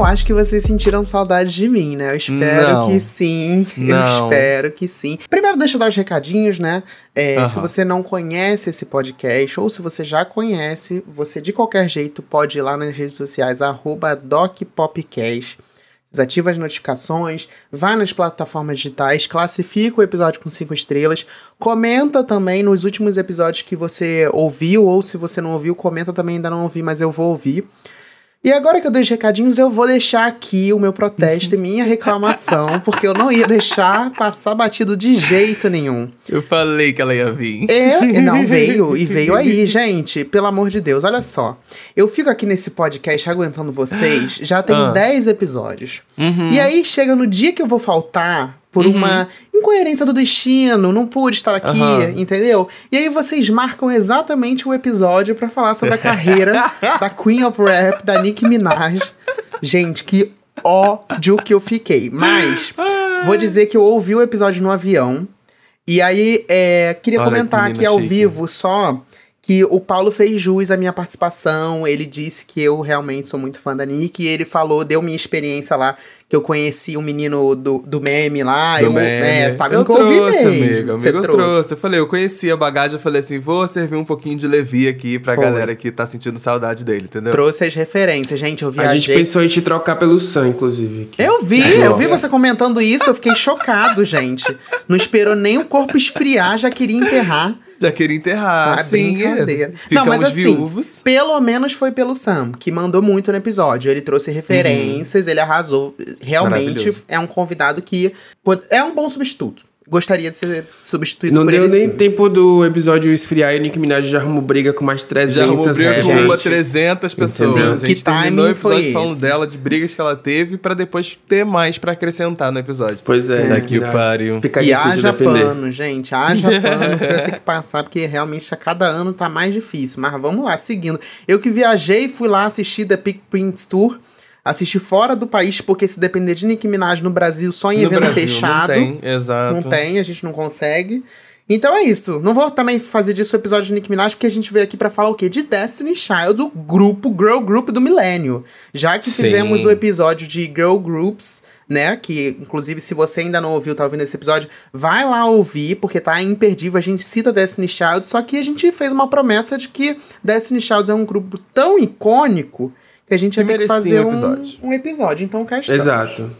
Eu acho que vocês sentiram saudade de mim, né? Eu espero Não. que sim. Eu Não. espero que sim. Primeiro, deixa eu dar os recadinhos, né? É, Aham. Se você não conhece esse podcast, ou se você já conhece, você de qualquer jeito pode ir lá nas redes sociais, arroba DocPopcast. Desativa as notificações, vai nas plataformas digitais, classifica o episódio com cinco estrelas, comenta também nos últimos episódios que você ouviu, ou se você não ouviu, comenta também, ainda não ouvi, mas eu vou ouvir. E agora que eu dei os recadinhos, eu vou deixar aqui o meu protesto e minha reclamação, porque eu não ia deixar passar batido de jeito nenhum. Eu falei que ela ia vir. É, não, veio, e veio aí, gente, pelo amor de Deus, olha só. Eu fico aqui nesse podcast aguentando vocês, já tem Ah. 10 episódios. Uhum. E aí chega no dia que eu vou faltar, por uma incoerência do destino, não pude estar aqui, Aham. entendeu? E aí vocês marcam exatamente o episódio pra falar sobre a carreira da Queen of Rap, da Nicki Minaj. Gente, que ódio que eu fiquei. Mas, vou dizer que eu ouvi o episódio no avião. E aí, é, queria Olha que comentar menina aqui ao chique. vivo só que o Paulo fez jus à minha participação. Ele disse que eu realmente sou muito fã da Nick. E ele falou, deu minha experiência lá, que eu conheci o menino do, do meme lá. Do eu, meme. É, Fábio, eu nunca ouvi trouxe, amigo. Você Amigo, eu trouxe. trouxe. Eu falei, eu conheci a bagagem, eu falei assim, vou servir um pouquinho de Levi aqui pra Foi. galera que tá sentindo saudade dele, entendeu? Trouxe as referências, gente. Eu A viajei. gente pensou em te trocar pelo Sam, inclusive. aqui. Eu vi, Aqui, eu vi você comentando isso, eu fiquei chocado, gente. Não esperou nem o corpo esfriar, já queria enterrar. Já queria enterrar, Ah, sim. brincadeira. Ficamos Não, mas assim, viúvos. pelo menos foi pelo Sam, que mandou muito no episódio. Ele trouxe referências, ele arrasou. Realmente é um convidado que é um bom substituto. Gostaria de ser substituído Não por deu ele nem sim. tempo do episódio esfriar e o Nick Minaj já arrumou briga com mais 300 Já arrumou briga com rappers. uma 300 pessoas. Entendeu? A gente Que terminou o episódio falando esse? dela, de brigas que ela teve, pra depois ter mais pra acrescentar no episódio. Pois é. Daqui Nick o pariu. Fica E haja defender. pano, gente. Haja pano pra ter que passar, porque realmente a cada ano tá mais difícil. Mas vamos lá, seguindo. Eu que viajei, fui lá assistir The Pick Prince Tour. Assisti fora do país, porque se depender de Nicki Minaj no Brasil, só em No evento Brasil, fechado. Não tem, exato. Não tem, a gente não consegue. Então é isso. Não vou também fazer disso o episódio de Nicki Minaj, porque a gente veio aqui pra falar o quê? De Destiny Child, o grupo, girl group do milênio. Já que Sim. fizemos o episódio de girl groups, né? Que, inclusive, se você ainda não ouviu, tá ouvindo esse episódio, vai lá ouvir, porque tá imperdível. A gente cita Destiny Child, só que a gente fez uma promessa de que Destiny Child é um grupo tão icônico a gente ia Que ter que fazer um um episódio. um episódio. Então cá estamos. Exato.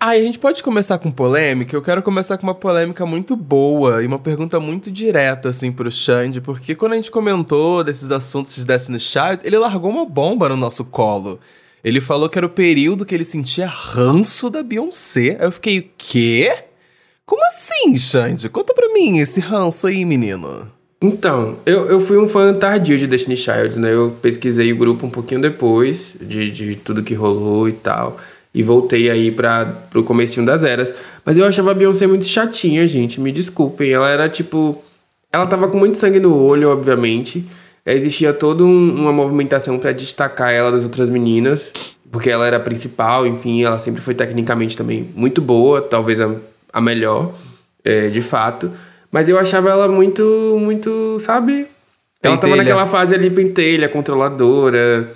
Ah, e a gente pode começar com polêmica? Eu quero começar com uma polêmica muito boa e uma pergunta muito direta, assim, pro Xande, porque quando a gente comentou desses assuntos de Destiny Child, ele largou uma bomba no nosso colo. Ele falou que era o período que ele sentia ranço da Beyoncé. Aí eu fiquei, o quê? Como assim, Xande? Conta pra mim esse ranço aí, menino. Então, eu, eu fui um fã tardio de Destiny Child, né? Eu pesquisei o grupo um pouquinho depois de, de tudo que rolou e tal. E voltei aí para pro comecinho das eras. Mas eu achava a Beyoncé muito chatinha, gente. Me desculpem. Ela era tipo. Ela tava com muito sangue no olho, obviamente. Existia toda um- uma movimentação para destacar ela das outras meninas. Porque ela era a principal, enfim, ela sempre foi tecnicamente também muito boa, talvez a, a melhor, é, de fato. Mas eu achava ela muito, muito, sabe? Ela tava naquela fase ali pentelha, controladora,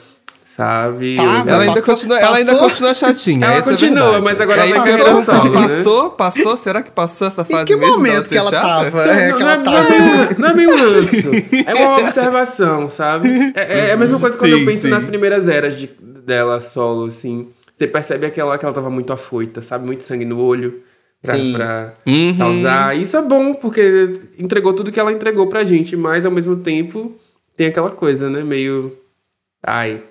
sabe? Tava, Ela ainda, passou- continua, ela ainda passou- continua chatinha. Ela essa é continua, verdade. mas agora é ela tá perguntar. solo, né? Passou? Passou? Será que passou essa fase Em que mesmo momento que ela chata? tava? É, que não, ela é, tava. não é- não é bem um ranço. É uma observação, sabe? É, é a mesma coisa quando Sim, eu penso sim. nas primeiras eras de, dela solo, assim. Você percebe aquela que ela tava muito afoita, sabe? Muito sangue no olho pra, pra Uhum. causar. Isso é bom, porque entregou tudo que ela entregou pra gente, mas ao mesmo tempo tem aquela coisa, né? Meio. Ai.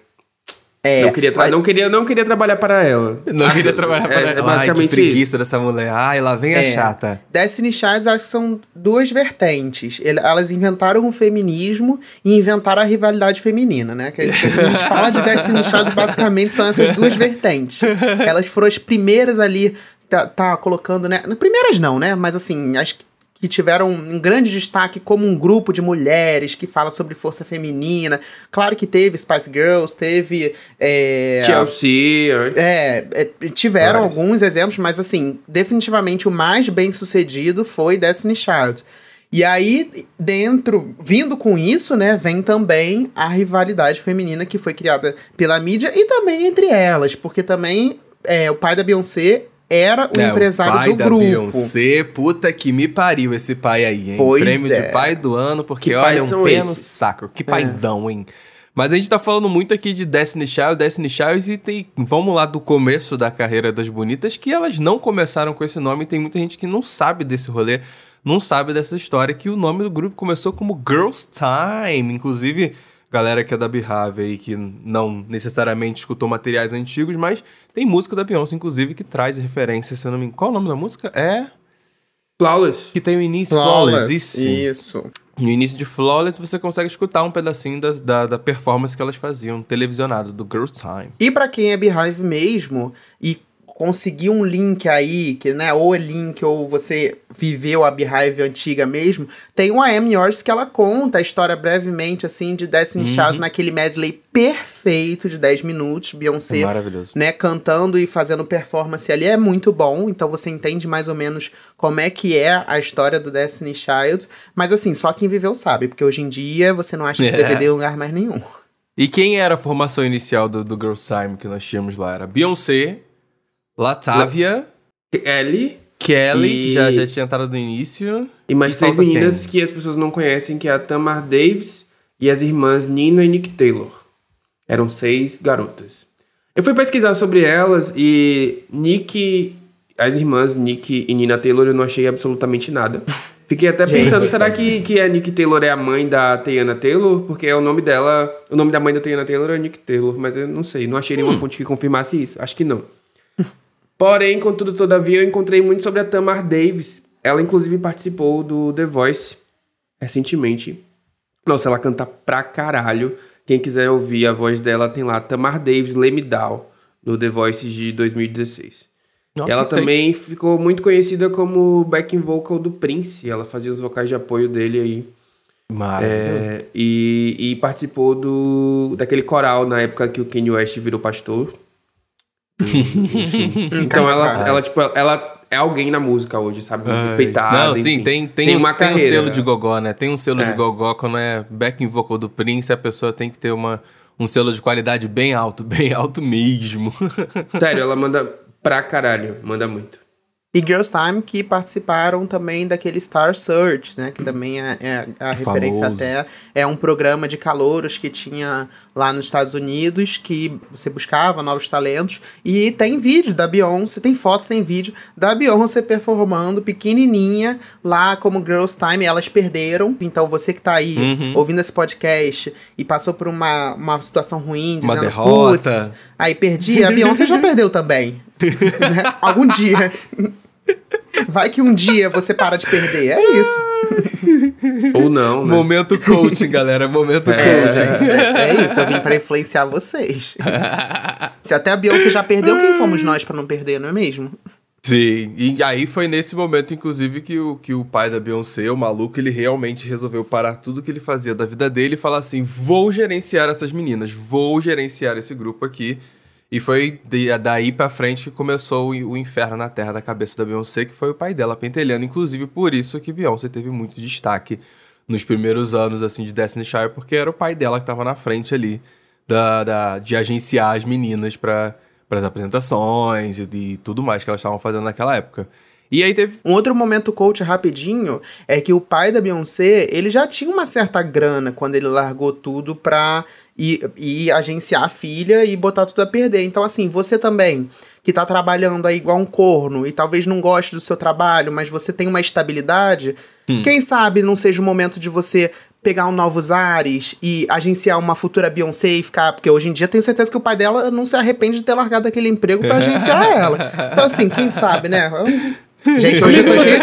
É, não, queria tra- não, queria, não queria trabalhar para ela. Não queria trabalhar para é, ela. É basicamente Ai, que isso. preguiça dessa mulher. Ai, lá vem a É. chata. Destiny Child, acho que são duas vertentes. Elas inventaram o feminismo e inventaram a rivalidade feminina, né? Que a gente, a gente fala de Destiny Child, basicamente são essas duas vertentes. Elas foram as primeiras ali, tá, tá colocando, né? Primeiras não, né? Mas assim, acho que tiveram um grande destaque como um grupo de mulheres que fala sobre força feminina. Claro que teve Spice Girls, teve. é, Chelsea, é, é, tiveram Vários. alguns exemplos, mas assim, definitivamente o mais bem sucedido foi Destiny Child. E aí, dentro, vindo com isso, né, vem também a rivalidade feminina que foi criada pela mídia e também entre elas, porque também é, o pai da Beyoncé era o É, empresário o pai do da grupo. Beyoncé, puta que me pariu esse pai aí, hein? Pois Prêmio é. de pai do ano, porque Que olha, um pé no saco. Que paizão, hein? Mas a gente tá falando muito aqui de Destiny Child, Destiny Child, e tem, vamos lá do começo da carreira das bonitas, que elas não começaram com esse nome, e tem muita gente que não sabe desse rolê, não sabe dessa história, que o nome do grupo começou como Girls Time. Inclusive, galera que é da Beehive aí, que não necessariamente escutou materiais antigos, mas tem música da Beyoncé, inclusive, que traz referência, se eu não me engano. Qual o nome da música? É... Flawless. Que tem o início Flawless, Flawless, isso. isso. No início de Flawless, você consegue escutar um pedacinho da, da, da performance que elas faziam, televisionado, do Girls Time. E pra quem é Beehive mesmo e conseguir um link aí, que né, ou é link ou você viveu a Beehive antiga mesmo, tem uma Am Yours que ela conta a história brevemente assim de Destiny Child naquele medley perfeito de 10 minutos, Beyoncé É né, cantando e fazendo performance ali é muito bom, então você entende mais ou menos como é que é a história do Destiny Child, mas assim, só quem viveu sabe, porque hoje em dia você não acha esse É. DVD em lugar mais nenhum. E quem era a formação inicial do, do Girls Time que nós tínhamos lá? Era Beyoncé, Latavia, Ellie Kelly, E- que já, já tinha entrado no início. e mais E três meninas quem? que as pessoas não conhecem, que é a Tamar Davis e as irmãs Nina e Nick Taylor. Eram seis garotas. Eu fui pesquisar sobre elas e Nick, as irmãs Nick e Nina Taylor, eu não achei absolutamente nada. Fiquei até pensando, será que, que a Nick Taylor é a mãe da Tiana Taylor? Porque é o nome dela, o nome da mãe da Tiana Taylor é Nick Taylor, mas eu não sei, não achei nenhuma fonte que confirmasse isso. Acho que não. Porém, contudo, todavia, eu encontrei muito sobre a Tamar Davis. Ela, inclusive, participou do The Voice recentemente. Nossa, ela canta pra caralho. Quem quiser ouvir a voz dela, tem lá Tamar Davis Lemidal, no The Voice de 2016. Nossa, ela também ficou muito conhecida como backing vocal do Prince. Ela fazia os vocais de apoio dele aí. É, e, e participou do daquele coral na época que o Kanye West virou pastor. Então ela, ela, tipo, ela é alguém na música hoje, sabe? Ai, Respeitada. Não, sim, enfim. tem, tem, tem um, uma tem um carreira. selo de gogó, né? Tem um selo É. de gogó quando é backing vocal do Prince, a pessoa tem que ter uma, um selo de qualidade bem alto, bem alto mesmo. Sério, ela manda pra caralho. Manda muito. E Girls Time que participaram também daquele Star Search, né? Que também é, é a referência Famoso. até. É um programa de calouros que tinha lá nos Estados Unidos, que você buscava novos talentos. E tem vídeo da Beyoncé, tem foto, tem vídeo da Beyoncé performando pequenininha lá como Girls Time. Elas perderam. Então você que tá aí Uhum. ouvindo esse podcast e passou por uma, uma situação ruim, Uma dizendo, derrota. "Putz, aí perdi, a Beyoncé já perdeu também. Né? Algum dia. Vai que um dia você para de perder. É isso. Ou não, né? Momento coaching, galera. Momento É. coaching. É isso, eu vim pra influenciar vocês. Se até a Beyoncé já perdeu, quem somos nós pra não perder, não é mesmo? Sim, e aí foi nesse momento, inclusive, que o, que o pai da Beyoncé, o maluco, ele realmente resolveu parar tudo que ele fazia da vida dele e falar assim: vou gerenciar essas meninas, vou gerenciar esse grupo aqui. E foi daí pra frente que começou o, inferno na terra da cabeça da Beyoncé, que foi o pai dela pentelhando. Inclusive, por isso que Beyoncé teve muito destaque nos primeiros anos, assim, de Destiny Child, porque era o pai dela que tava na frente ali da, da- de agenciar as meninas para as apresentações e, e tudo mais que elas estavam fazendo naquela época. E aí teve. Um outro momento coach rapidinho é que o pai da Beyoncé, ele já tinha uma certa grana quando ele largou tudo pra ir, ir agenciar a filha e botar tudo a perder. Então, assim, você também, que tá trabalhando aí igual um corno e talvez não goste do seu trabalho, mas você tem uma estabilidade, quem sabe não seja o momento de você pegar um novos ares e agenciar uma futura Beyoncé e ficar. Porque hoje em dia tenho certeza que o pai dela não se arrepende de ter largado aquele emprego pra agenciar ela. Então, assim, quem sabe, né? Gente, hoje eu tô cheio.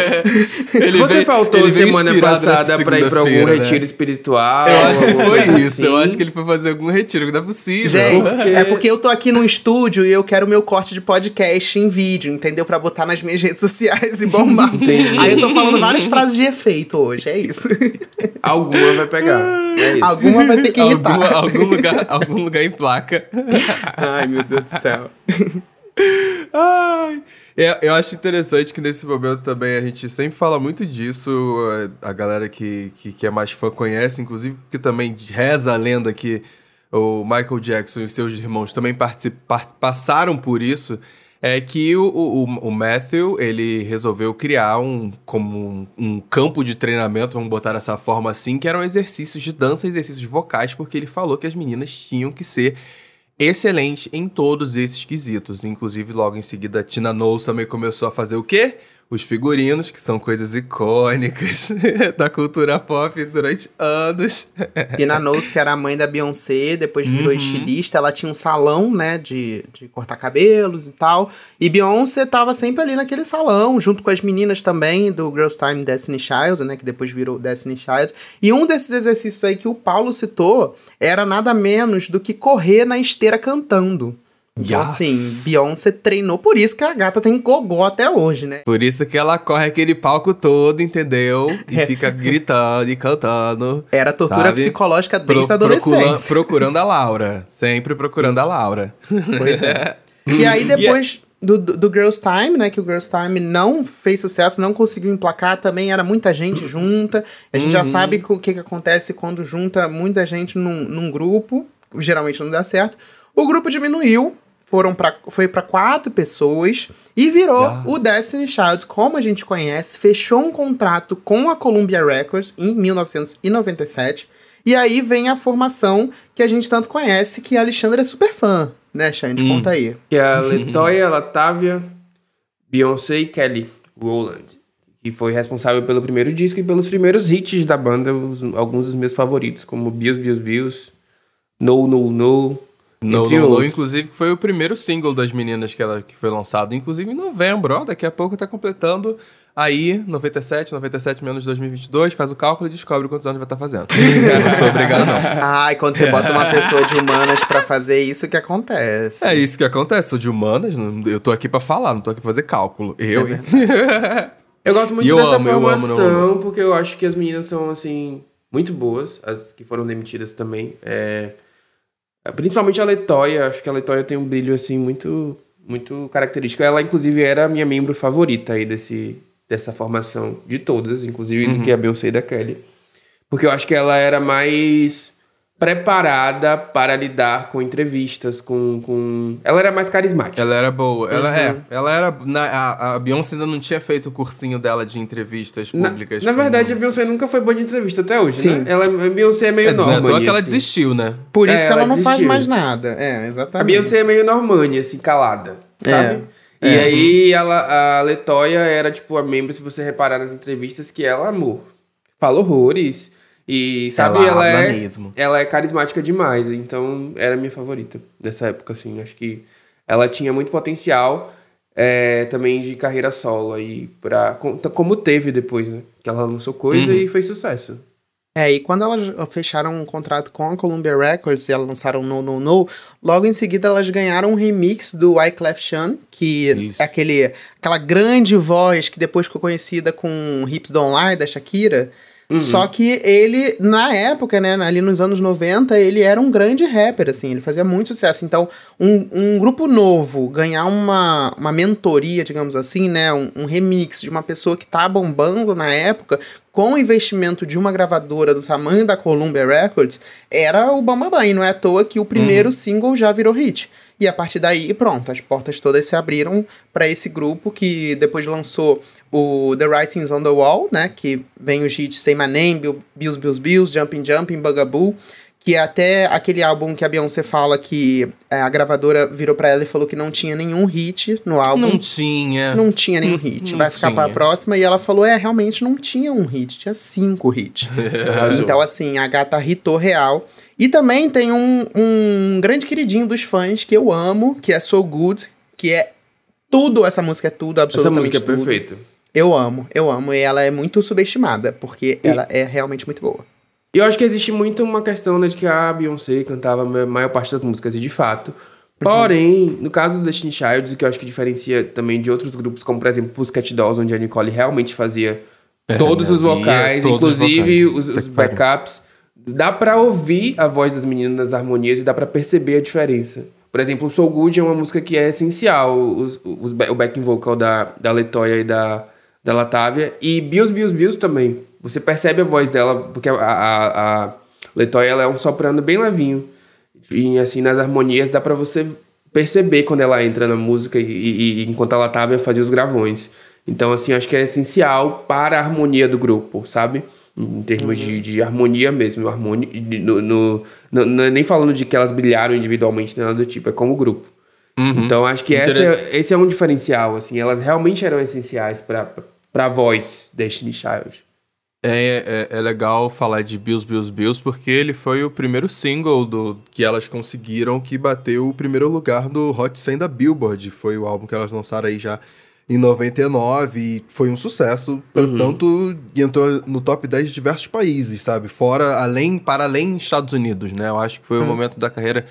Ele Você veio- faltou semana passada pra ir pra algum né? retiro espiritual. Eu acho que foi isso. Eu assim. acho que ele foi fazer algum retiro, que não é possível. Gente, é porque eu tô aqui num estúdio e eu quero meu corte de podcast em vídeo, entendeu? Pra botar nas minhas redes sociais e bombar. Entendi. Aí eu tô falando várias frases de efeito hoje, é isso. Alguma vai pegar. É isso. Alguma vai ter que irritar. Alguma- algum, lugar, algum lugar em placa. Ai, meu Deus do céu. Ai. Eu, eu acho interessante que nesse momento também a gente sempre fala muito disso. A galera que, que, que é mais fã conhece, inclusive, porque também reza a lenda que o Michael Jackson e seus irmãos também passaram por isso. É que o, o, o, Matthew, ele resolveu criar um, como um, um, campo de treinamento, vamos botar dessa forma assim, que eram exercícios de dança, exercícios vocais, porque ele falou que as meninas tinham que ser excelente em todos esses quesitos. Inclusive, logo em seguida, a Tina Knowles também começou a fazer o quê? Os figurinos, que são coisas icônicas da cultura pop durante anos. Tina Knowles, que era a mãe da Beyoncé, depois virou uhum. estilista, ela tinha um salão, né, de, de cortar cabelos e tal. E Beyoncé tava sempre ali naquele salão, junto com as meninas também do Girls Time Destiny Child, né, que depois virou Destiny Child. E um desses exercícios aí que o Paulo citou era nada menos do que correr na esteira cantando. Então, yes. assim, Beyoncé treinou, por isso que a gata tem gogó até hoje, né? Por isso que ela corre aquele palco todo, entendeu? E é. fica gritando e cantando. Era tortura sabe? psicológica desde Pro, a adolescência. Procurando, procurando a Laura. Sempre procurando a Laura. Pois é. e aí, depois do, do, do, Girls Time, né? Que o Girls Time não fez sucesso, não conseguiu emplacar, também era muita gente junta. A gente uhum. já sabe o que, que acontece quando junta muita gente num, num grupo. Geralmente não dá certo. O grupo diminuiu, foram pra, foi para quatro pessoas e virou yes. o Destiny Child, como a gente conhece, fechou um contrato com a Columbia Records em 1997. E aí vem a formação que a gente tanto conhece, que a Alexandra é super fã, né, Xande? Hum. Conta aí. Que é a Letoya, Latavia, Beyoncé e Kelly Rowland. Que foi responsável pelo primeiro disco e pelos primeiros hits da banda, os, alguns dos meus favoritos, como Bills, Bills, Bills, No, No, No, no, no, no, inclusive, foi o primeiro single das meninas que, ela, que foi lançado, inclusive em novembro, ó, daqui a pouco tá completando aí, 97, 97 menos 2022, faz o cálculo e descobre quantos anos vai estar tá fazendo. Eu não sou obrigado, não. Ah, e quando você bota uma pessoa de humanas para fazer isso que acontece. É isso que acontece, sou de humanas, eu tô aqui para falar, não tô aqui pra fazer cálculo. Eu, é Eu gosto muito eu dessa amo, formação, eu amo, porque eu acho que as meninas são, assim, muito boas, as que foram demitidas também. É... Principalmente a Letoya, acho que a Letoya tem um brilho assim muito muito característico. Ela inclusive era a minha membro favorita aí desse dessa formação de todas, inclusive uhum. do que a Beyoncé e da Kelly. Porque eu acho que ela era mais preparada para lidar com entrevistas, com, com... Ela era mais carismática. Ela era boa. Ela é. uhum. é. Ela era... Na, a, a Beyoncé ainda não tinha feito o cursinho dela de entrevistas públicas. Na, na verdade, a Beyoncé nunca foi boa de entrevista até hoje, Sim. né? Ela, a Beyoncé é meio é, Normani, Não é que ela assim. desistiu, né? Por isso é, que ela, ela não faz mais nada. É, exatamente. A Beyoncé é meio Normani, assim, calada, sabe? É. E é. aí, ela, a Letoya era, tipo, a membro, se você reparar nas entrevistas, que ela amou. Fala horrores e, sabe, ela, ela é, mesmo. ela é carismática demais. Então, era minha favorita nessa época, assim. Acho que ela tinha muito potencial é, também de carreira solo aí, pra, como teve depois, né? Que ela lançou coisa uhum. e fez sucesso. É, e quando elas fecharam um contrato com a Columbia Records e elas lançaram No No No, logo em seguida elas ganharam um remix do Wyclef Jean, que Isso. é aquele, aquela grande voz que depois ficou conhecida com Hips Don't Lie, da Shakira. Uhum. Só que ele, na época, né, ali nos anos 90, ele era um grande rapper, assim, ele fazia muito sucesso. Então, um, um grupo novo ganhar uma, uma mentoria, digamos assim, né, um, um remix de uma pessoa que tá bombando na época, com o investimento de uma gravadora do tamanho da Columbia Records, era o Bambambam. E não é à toa que o primeiro uhum. single já virou hit. E a partir daí, pronto, as portas todas se abriram para esse grupo que depois lançou o The Writings on the Wall, né? Que vem os hits Say My Name, Bills, Bills, Bills, Jumping, Jumping, Bugaboo. Que é até aquele álbum que a Beyoncé fala que é, a gravadora virou para ela e falou que não tinha nenhum hit no álbum. Não tinha. Não tinha nenhum hit. Não Vai ficar tinha. pra próxima. E ela falou: é, realmente não tinha um hit, tinha cinco hits. então, assim, a gata hitou real. E também tem um, um grande queridinho dos fãs que eu amo, que é So Good, que é tudo, essa música é tudo, absolutamente Essa música é perfeita. Eu amo, eu amo. E ela é muito subestimada, porque e... ela é realmente muito boa. E eu acho que existe muito uma questão né, de que a Beyoncé cantava a maior parte das músicas, e de fato. Porém, uhum. no caso do Destiny Child, o que eu acho que diferencia também de outros grupos, como por exemplo Pussycat Dolls, onde a Nicole realmente fazia é, todos os vocais, todos inclusive os, vocais. os, os backups, dá para ouvir a voz das meninas nas harmonias e dá para perceber a diferença. Por exemplo, o Soul Good é uma música que é essencial, o, o, o backing vocal da, da Letoya e da, da Latávia. E Bills, Bills, Bills também. Você percebe a voz dela, porque a, a, a ela é um soprano bem levinho. E assim, nas harmonias dá para você perceber quando ela entra na música e, e, enquanto a Latávia fazia os gravões. Então, assim, acho que é essencial para a harmonia do grupo, sabe? Em termos uhum. de, de, harmonia mesmo, harmonia, no, no, no, é nem falando de que elas brilharam individualmente, nada do tipo, é como grupo. Uhum. Então, acho que essa, esse é um diferencial, assim, elas realmente eram essenciais para a voz Destiny Child. É, é, é, legal falar de Bills, Bills, Bills, porque ele foi o primeiro single do que elas conseguiram que bateu o primeiro lugar do Hot 100 da Billboard. Foi o álbum que elas lançaram aí já em 99 e foi um sucesso, uhum. tanto entrou no top 10 de diversos países, sabe? Fora, além, para além dos Estados Unidos, né? Eu acho que foi uhum. o momento da carreira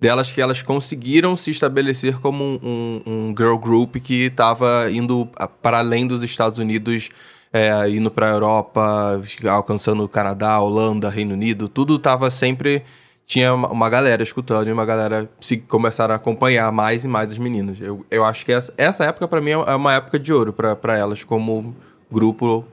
delas que elas conseguiram se estabelecer como um, um, um girl group que estava indo para além dos Estados Unidos, é, indo para a Europa, alcançando o Canadá, Holanda, Reino Unido, tudo estava sempre tinha uma galera escutando e uma galera se começaram a acompanhar mais e mais as meninas. Eu, eu acho que essa, essa época, para mim, é uma época de ouro para elas como grupo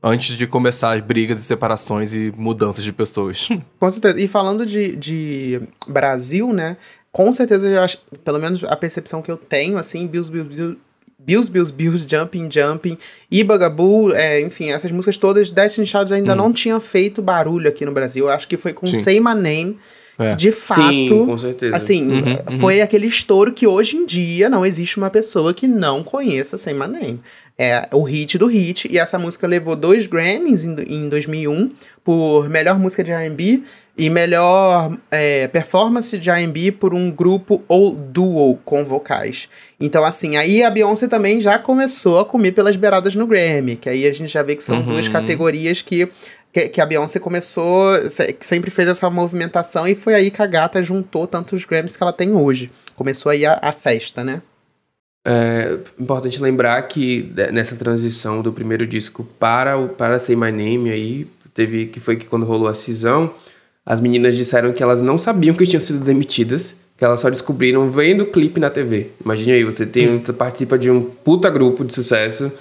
antes de começar as brigas e separações e mudanças de pessoas. Com certeza. E falando de, de Brasil, né? Com certeza, eu acho, pelo menos a percepção que eu tenho, assim, Bills, Bills, Bills, Bills, Bills, Bills, Jumping, Jumping e Bugaboo, é, enfim, essas músicas todas, Destiny Child ainda hum. não tinha feito barulho aqui no Brasil. Eu acho que foi com Sim. Say My Name. É. De fato, Sim, com certeza. assim, uhum, uhum. foi aquele estouro que hoje em dia não existe uma pessoa que não conheça Say My Name. É o hit do hit, e essa música levou dois Grammys em, em 2001 por melhor música de R&B e melhor é, performance de R&B por um grupo ou duo com vocais. Então, assim, aí a Beyoncé também já começou a comer pelas beiradas no Grammy, que aí a gente já vê que são uhum. duas categorias que, que, que, a Beyoncé começou, sempre fez essa movimentação e foi aí que a gata juntou tantos Grammys que ela tem hoje. Começou aí a, a festa, né? É importante lembrar que nessa transição do primeiro disco para o para Say My Name aí, teve que foi que quando rolou a cisão, as meninas disseram que elas não sabiam que tinham sido demitidas, que elas só descobriram vendo o clipe na TV. Imagine aí, você tem, participa de um puta grupo de sucesso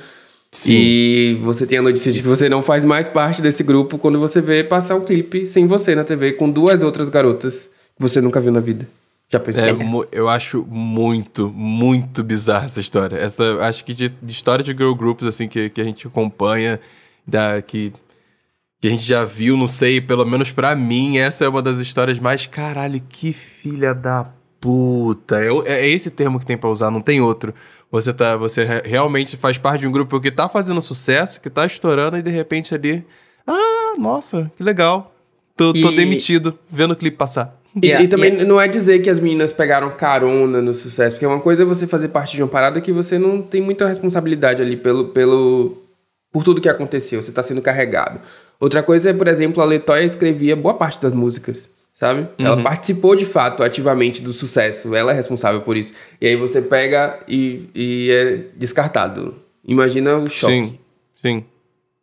Sim. e você tem a notícia de que você não faz mais parte desse grupo quando você vê passar o clipe sem você na TV com duas outras garotas que você nunca viu na vida. Já pensou? É, eu acho muito, muito bizarra essa história. Essa, acho que de, de história de girl groups assim que, que a gente acompanha, da que que a gente já viu, não sei, pelo menos para mim, essa é uma das histórias mais caralho, que filha da puta. É, é esse termo que tem para usar, não tem outro. Você tá, você realmente faz parte de um grupo que tá fazendo sucesso, que tá estourando e de repente ali, ah, nossa, que legal. Tô, e... tô demitido, vendo o clipe passar. E, yeah, e também yeah. não é dizer que as meninas pegaram carona no sucesso, porque uma coisa é você fazer parte de uma parada que você não tem muita responsabilidade ali pelo, pelo por tudo que aconteceu, você tá sendo carregado. Outra coisa é, por exemplo, a Letoya escrevia boa parte das músicas, sabe? Uhum. Ela participou de fato ativamente do sucesso, ela é responsável por isso. E aí você pega e, e é descartado. Imagina o choque. Sim, sim.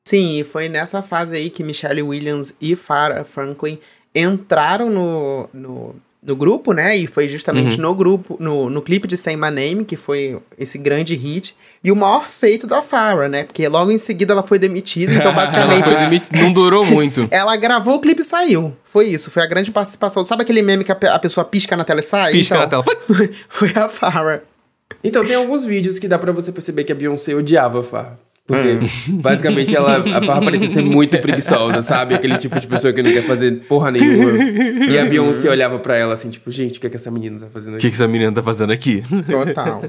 Sim, e foi nessa fase aí que Michelle Williams e Farrah Franklin entraram no, no, no grupo, né? E foi justamente uhum. no grupo, no, no clipe de Say My Name, que foi esse grande hit. E o maior feito da Farrah, né? Porque logo em seguida ela foi demitida, então basicamente. não durou muito. ela gravou o clipe e saiu. Foi isso, foi a grande participação. Sabe aquele meme que a, a pessoa pisca na tela e sai? Pisca então, na tela. foi a Farrah. Então, tem alguns vídeos que dá para você perceber que a Beyoncé odiava a Farrah. Porque, hum. basicamente, ela parecia ser muito preguiçosa, sabe? Aquele tipo de pessoa que não quer fazer porra nenhuma. E a Beyoncé olhava para ela assim, tipo, gente, o que é que essa menina tá fazendo aqui? O que, é que essa menina tá fazendo aqui? Total.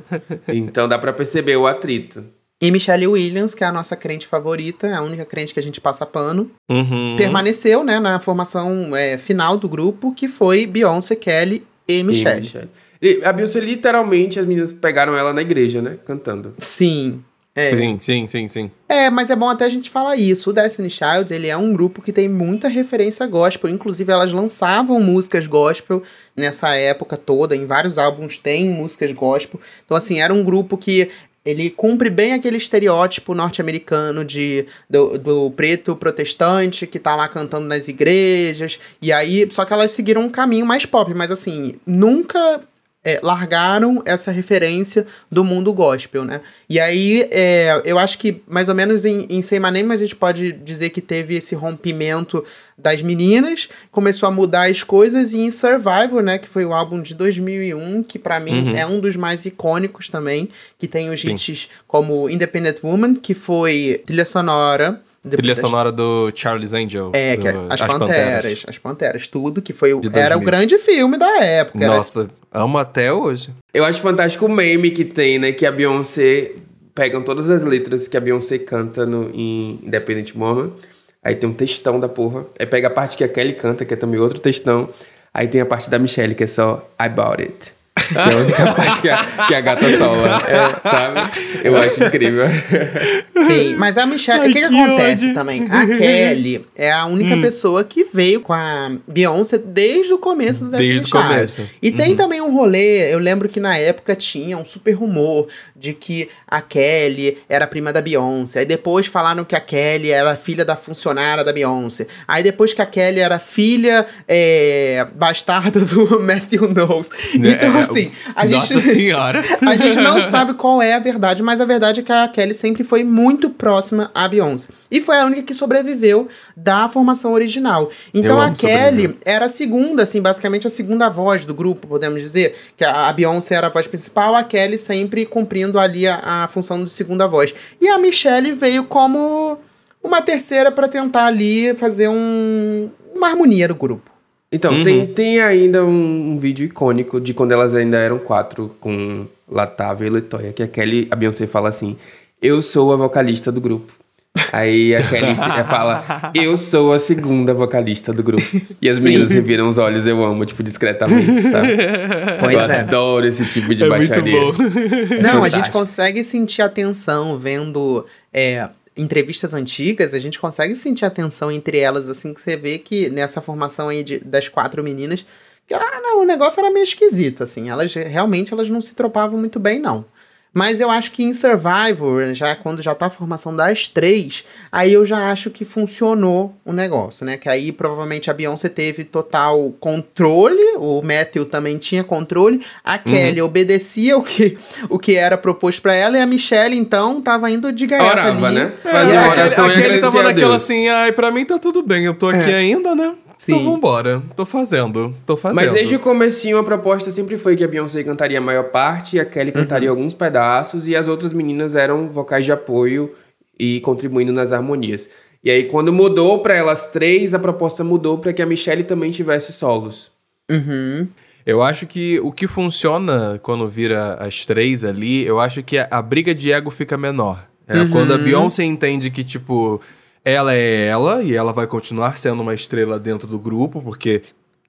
Então dá para perceber o atrito. E Michelle Williams, que é a nossa crente favorita, a única crente que a gente passa pano, uhum. permaneceu né, na formação é, final do grupo, que foi Beyoncé, Kelly e Michelle. E Michelle. E a Beyoncé, literalmente, as meninas pegaram ela na igreja, né? Cantando. Sim. É. Sim, sim, sim, sim. É, mas é bom até a gente falar isso. O Destiny Child, ele é um grupo que tem muita referência gospel. Inclusive, elas lançavam músicas gospel nessa época toda. Em vários álbuns tem músicas gospel. Então, assim, era um grupo que ele cumpre bem aquele estereótipo norte-americano de do, do, preto protestante que tá lá cantando nas igrejas. E aí, só que elas seguiram um caminho mais pop, mas assim, nunca é, largaram essa referência do mundo gospel, né? E aí, é, eu acho que mais ou menos em, em Name a gente pode dizer que teve esse rompimento das meninas, começou a mudar as coisas e em Survival, né, que foi o álbum de 2001, que para mim uhum. é um dos mais icônicos também, que tem os hits como Independent Woman, que foi trilha sonora Trilha sonora do Charles Angel. É, que é As, as Panteras, Panteras, As Panteras, tudo, que foi era o grande filme da época. Nossa, era... amo até hoje. Eu acho fantástico o meme que tem, né, que a Beyoncé pegam todas as letras que a Beyoncé canta no, em Independent Woman, aí tem um textão da porra, aí pega a parte que a Kelly canta, que é também outro textão, aí tem a parte da Michelle, que é só I Bought It. Que é a única parte que a, que a gata sola. É, sabe? Eu acho incrível. Sim, mas a Michelle. o que, que, acontece ódio. também? A Kelly é a única hum. pessoa que veio com a Beyoncé desde o começo do Desde o começo. E uhum. tem também um rolê. Eu lembro que na época tinha um super rumor de que a Kelly era prima da Beyoncé. Aí depois falaram que a Kelly era filha da funcionária da Beyoncé. Aí depois que a Kelly era filha é, bastarda do Matthew Knowles. É, então, é, assim, a Nossa gente. Senhora! a gente não sabe qual é a verdade, mas a verdade é que a Kelly sempre foi muito próxima à Beyoncé. E foi a única que sobreviveu da formação original. Então a Kelly era a segunda, assim, basicamente a segunda voz do grupo, podemos dizer. Que a, a Beyoncé era a voz principal, a Kelly sempre cumprindo ali a, a função de segunda voz. E a Michelle veio como uma terceira para tentar ali fazer um, uma harmonia do grupo. Então, uhum. tem, tem ainda um, um, vídeo icônico de quando elas ainda eram quatro, com Latávia e Letoya, que a Kelly, a Beyoncé fala assim, eu sou a vocalista do grupo. Aí a Kelly fala, eu sou a segunda vocalista do grupo. E as Sim. meninas reviram os olhos, eu amo, tipo, discretamente, sabe? Pois eu é. adoro esse tipo de é baixaria. Não, a gente consegue sentir a tensão vendo é, entrevistas antigas, a gente consegue sentir a tensão entre elas, assim, que você vê que nessa formação aí de, das quatro meninas, que não, o negócio era meio esquisito, assim. Elas realmente elas não se tropavam muito bem, não. Mas eu acho que em Survivor, já quando já tá a formação das três, aí eu já acho que funcionou o negócio, né? Que aí provavelmente a Beyoncé teve total controle, o Matthew também tinha controle, a uhum. Kelly obedecia o que, o que era proposto para ela e a Michelle então tava indo de gaiata Orava, ali. né? Fazia é, oração a Kelly tava naquela assim, ai, pra mim tá tudo bem, eu tô aqui é. ainda, né? Sim. Então vambora. Tô fazendo. Tô fazendo. Mas desde o comecinho a proposta sempre foi que a Beyoncé cantaria a maior parte, a Kelly uhum. cantaria uhum. alguns pedaços e as outras meninas eram vocais de apoio e contribuindo nas harmonias. E aí quando mudou para elas três, a proposta mudou para que a Michelle também tivesse solos. Uhum. Eu acho que o que funciona quando vira as três ali, eu acho que a, a briga de ego fica menor. É uhum. quando a Beyoncé entende que, tipo, ela é ela e ela vai continuar sendo uma estrela dentro do grupo, porque,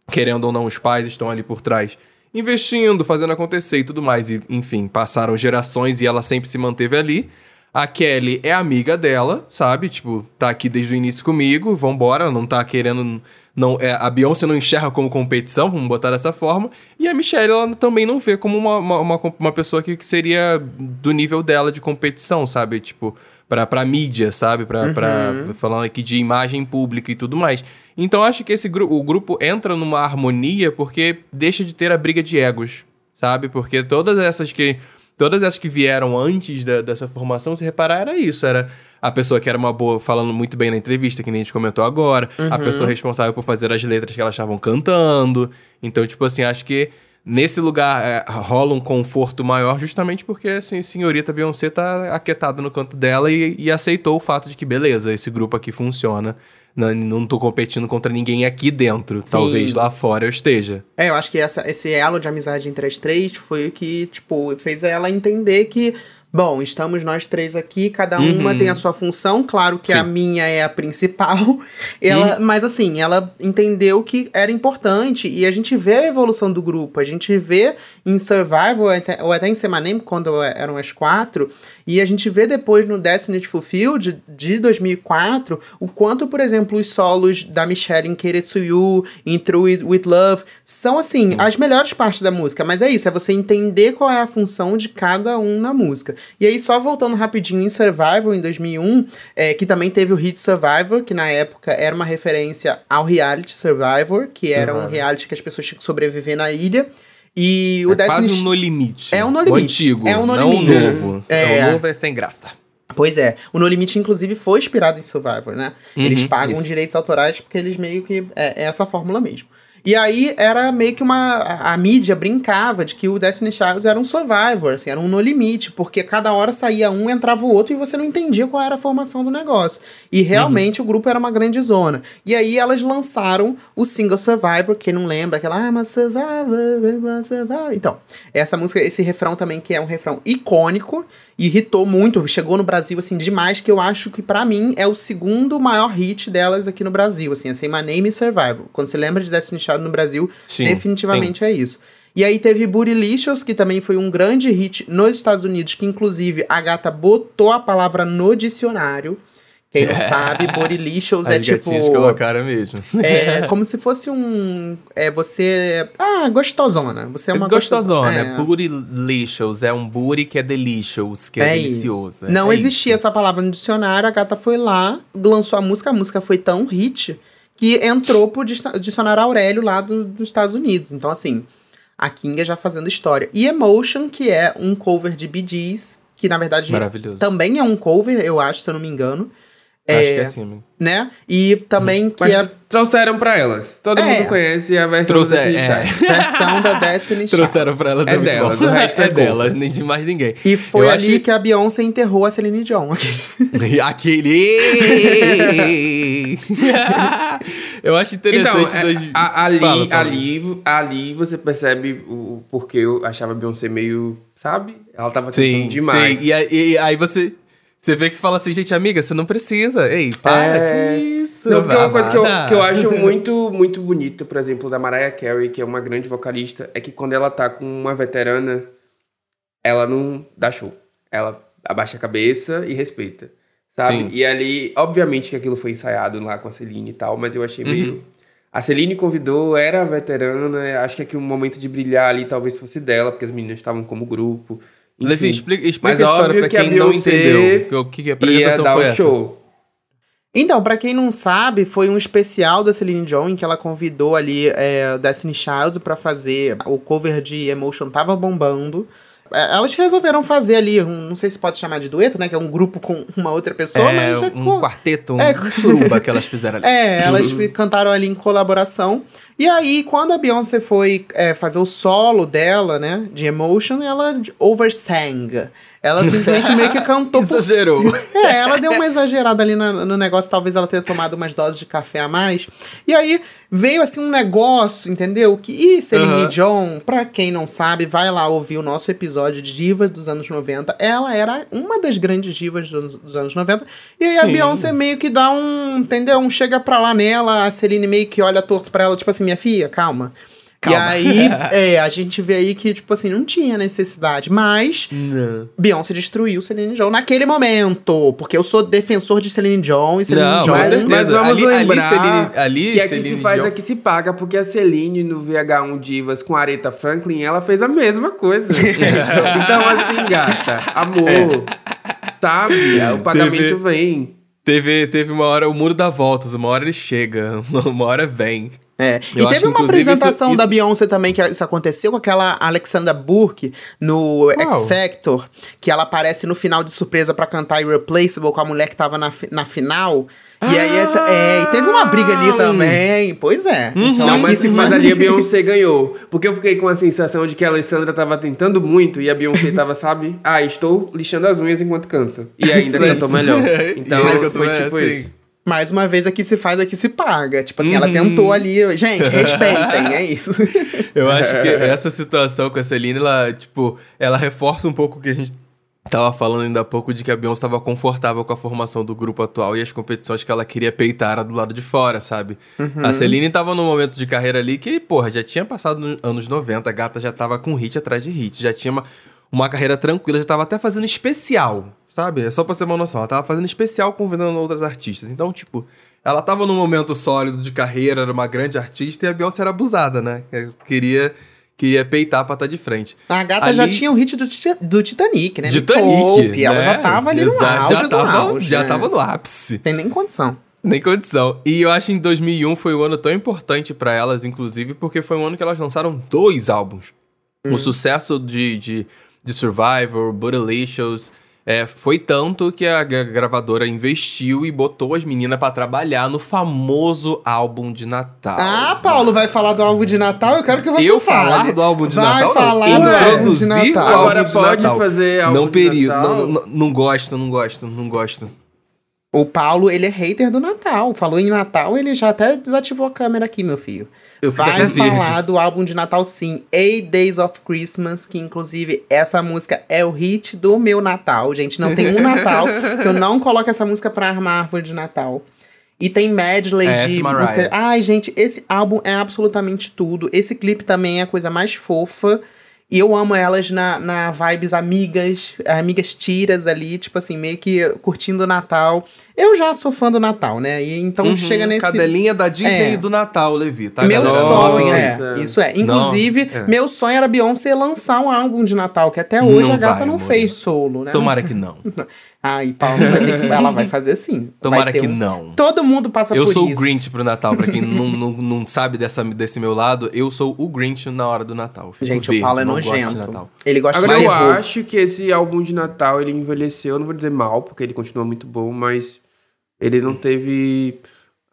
querendo ou não, os pais estão ali por trás investindo, fazendo acontecer e tudo mais. E, enfim, passaram gerações e ela sempre se manteve ali. A Kelly é amiga dela, sabe? Tipo, tá aqui desde o início comigo, vambora, não tá querendo. Não, é, a Beyoncé não enxerga como competição, vamos botar dessa forma. E a Michelle, ela também não vê como uma, uma, uma, uma pessoa que, que seria do nível dela de competição, sabe? Tipo, pra, pra mídia, sabe? Pra, uhum. pra, falando aqui de imagem pública e tudo mais. Então acho que esse gru o grupo entra numa harmonia porque deixa de ter a briga de egos, sabe? Porque todas essas que. Todas essas que vieram antes da, dessa formação, se reparar, era isso. Era a pessoa que era uma boa, falando muito bem na entrevista, que nem a gente comentou agora. Uhum. A pessoa responsável por fazer as letras que elas estavam cantando. Então, tipo assim, acho que nesse lugar é, rola um conforto maior, justamente porque assim, senhorita Beyoncé tá aquietada no canto dela e, e, aceitou o fato de que, beleza, esse grupo aqui funciona. Não, não tô competindo contra ninguém aqui dentro. Sim. Talvez lá fora eu esteja. É, eu acho que essa, esse elo de amizade entre as três foi o que, tipo, fez ela entender que Bom, estamos nós três aqui, cada uma uhum. tem a sua função. Claro que Sim. a minha é a principal. Ela, uhum. Mas assim, ela entendeu que era importante e a gente vê a evolução do grupo. A gente vê em Survival, ou até, ou até em quando eram as quatro, e a gente vê depois no Destiny Fulfilled de 2004 o quanto, por exemplo, os solos da Michelle em Keiretsu You, em True It With Love, são assim, as melhores partes da música. Mas é isso, é você entender qual é a função de cada um na música. E aí, só voltando rapidinho em Survival, em 2001, é, que também teve o hit Survivor, que na época era uma referência ao reality Survivor, que era uhum. um reality que as pessoas tinham que sobreviver na ilha. E o é Destiny quase um No Limite. É um No O Limite. antigo, É um No não Limite. o novo. É. É. O novo é sem graça. Pois é, o No Limite, inclusive, foi inspirado em Survivor, né? eles Uhum, pagam isso. direitos autorais porque eles meio que. É, é essa fórmula mesmo. E aí era meio que uma. A, a mídia brincava de que o Destiny Childs era um Survivor, assim, era um No Limite, porque cada hora saía um, entrava o outro e você não entendia qual era a formação do negócio. E realmente o grupo era uma grande zona. E aí elas lançaram o single Survivor, quem não lembra, aquela I'm a Survivor, I'm a Survivor. Então, essa música, esse refrão também, que é um refrão icônico, irritou muito, chegou no Brasil assim demais, que eu acho que pra mim é o segundo maior hit delas aqui no Brasil, assim, assim, My Name is Survival. Quando você lembra de Destiny Child no Brasil, Sim, definitivamente é isso. E aí teve Bootylicious, que também foi um grande hit nos Estados Unidos, que inclusive a gata botou a palavra no dicionário. Quem não sabe, Bootylicious As é tipo... colocaram mesmo. É como se fosse um... É você... Ah, gostosona. Você é uma Gostosona, É. é é um booty que é delicious, que é, É delicioso. isso. Não é existia essa palavra no dicionário, a gata foi lá, lançou a música, a música foi tão hit que entrou pro dicionário Aurélio lá do- dos Estados Unidos. Então, assim, a Kinga já fazendo história. E Emotion, que é um cover de Bee Gees, que na verdade Maravilhoso. também é um cover, eu acho, se eu não me engano. Acho É, que é assim, amigo. Né? E também que Mas é trouxeram pra elas. Todo É. mundo conhece a versão Trouxe- do Destiny é. Child. versão da Destiny Child. Trouxeram pra elas É muito delas, bom. o resto é é delas, nem de mais ninguém. E foi Eu ali achei- que a Beyoncé enterrou a Celine Dion. Aquele. eu acho Então, interessante. é, das- a- ali, Fala, fala. ali, ali você percebe o o porquê eu achava a Beyoncé meio, sabe? Ela tava tentando Sim, demais. sim. E, aí- e aí você. Você vê que você fala assim, gente, amiga, você não precisa. Ei, para, É. que isso? Não, porque uma coisa que eu, que eu acho muito, muito bonito, por exemplo, da Mariah Carey, que é uma grande vocalista, é que quando ela tá com uma veterana, ela não dá show. Ela abaixa a cabeça e respeita. Sabe? Sim. E ali, obviamente que aquilo foi ensaiado lá com a Celine e tal, mas eu achei Uhum. meio. A Celine convidou, era a veterana, acho que aqui o momento de brilhar ali talvez fosse dela, porque as meninas estavam como grupo. Enfim. Levi, explica, explica Mas a história óbvio pra que quem não entendeu. O que, que a Ia apresentação dar foi essa? show. Então, pra quem não sabe, foi um especial da Celine Dion em que ela convidou ali é, Destiny Child pra fazer o cover de Emotion tava bombando. É, Elas resolveram fazer ali, um, não sei se pode chamar de dueto, né? Que é um grupo com uma outra pessoa, É, mas já um quarteto, um É. suruba que elas fizeram ali. É, elas cantaram ali em colaboração. E aí, quando a Beyoncé foi é, fazer o solo dela, né, de Emotion, ela oversang. Ela simplesmente meio que cantou Exagerou. É, ela deu uma exagerada ali na- no, negócio, talvez ela tenha tomado umas doses de café a mais. E aí veio assim um negócio, entendeu? Que, e Celine Aham. Dion, pra quem não sabe, vai lá ouvir o nosso episódio de divas dos anos 90. Ela era uma das grandes divas dos, dos anos 90. E aí a Sim. Beyoncé meio que dá um, entendeu? Um chega pra lá nela, a Celine meio que olha torto pra ela, tipo assim, minha filha, calma. Calma. E aí, é, a gente vê aí que, tipo assim, não tinha necessidade. Mas Não. Beyoncé destruiu Celine Dion naquele momento. Porque eu sou defensor de Celine Dion e Celine Não, Dion. Mas, mas vamos Ali- ali lembrar Celine- ali que é que Celine se faz Dion- é que se paga, porque a Celine no VH1 Divas com a Aretha Franklin, ela fez a mesma coisa. então, assim, gata, amor, sabe? O pagamento vem. Teve, teve uma hora, o muro dá voltas, uma hora ele chega, uma hora vem. É. Eu e teve uma apresentação isso- da isso- Beyoncé também que isso aconteceu com aquela Alexandra Burke no X Factor, que ela aparece no final de surpresa pra cantar Irreplaceable com a mulher que tava na, na final. E aí é, é, e teve uma briga ali também. Pois é. Uhum. Então, Não, mas, se mas faz- ali a Beyoncé ganhou. Porque eu fiquei com a sensação de que a Alessandra tava tentando muito e a Beyoncé tava, sabe? Ah, estou lixando as unhas enquanto canto. E ainda Sim. cantou melhor. Então, foi tipo sim. isso. Mais uma vez aqui se faz, aqui se paga. Tipo assim, Uhum. ela tentou ali. Gente, respeitem, é isso. Eu acho que essa situação com a Celine, ela, tipo, ela reforça um pouco o que a gente tava falando ainda há pouco de que a Beyoncé estava confortável com a formação do grupo atual e as competições que ela queria peitar era do lado de fora, sabe? A Celine tava num momento de carreira ali que, porra, já tinha passado nos anos 90, a gata já tava com hit atrás de hit, já tinha uma, uma carreira tranquila, já tava até fazendo especial, sabe? É só pra você ter uma noção, ela tava fazendo especial convidando outras artistas. Então, tipo, ela tava num momento sólido de carreira, era uma grande artista e a Beyoncé era abusada, né? Queria, queria peitar pra estar de frente. A gata Ali- já tinha o hit do, do Titanic, né? Titanic, ela né? já tava ali no Exato, auge já tava, auge. Já né? tava no ápice. Tem nem condição. Nem condição. E eu acho que em 2001 foi um ano tão importante pra elas, inclusive, porque foi um ano que elas lançaram dois álbuns. O sucesso de, de, de Survivor, Bootylicious, é, foi tanto que a gra- gravadora investiu e botou as meninas pra trabalhar no famoso álbum de Natal. Ah, Paulo vai falar do álbum de Natal? Eu quero que você Eu fale. falar do álbum de vai Natal? falar não. do álbum de Introduzir Natal. álbum Agora de pode Natal. fazer álbum Não de período. Natal? Não, não, não gosto, não gosto, não gosto. O Paulo, ele é hater do Natal. Falou em Natal, ele já até desativou a câmera aqui, meu filho. Eu Vai falar do álbum de Natal, sim. Eight Days of Christmas, que inclusive essa música é o hit do meu Natal. Gente, não tem um Natal que eu não coloque essa música pra armar a árvore de Natal. E tem medley É, de música. Ai, gente, esse álbum é absolutamente tudo. Esse clipe também é a coisa mais fofa. E eu amo elas na, na vibes amigas, amigas tiras ali, tipo assim, meio que curtindo o Natal. Eu já sou fã do Natal, né? E então Uhum, chega nesse. Cadelinha da Disney É. e do Natal, Levi, tá? Meu galera? sonho, Nossa. é, isso é. Inclusive, Não, é. meu sonho era Beyoncé lançar um álbum de Natal, que até hoje Não a gata vai, não amor. fez solo, né? Tomara que não. Ai, Paulo, vai ter que- ela vai fazer sim. Tomara que um- não. Todo mundo passa Eu por sou isso. o Grinch pro Natal, pra quem não, não, não sabe dessa, desse meu lado, eu sou o Grinch na hora do Natal. Eu fico Gente, verde, o Paulo é nojento. Natal. Ele gosta Agora de eu terror. acho que esse álbum de Natal ele envelheceu, eu não vou dizer mal, porque ele continua muito bom, mas ele não teve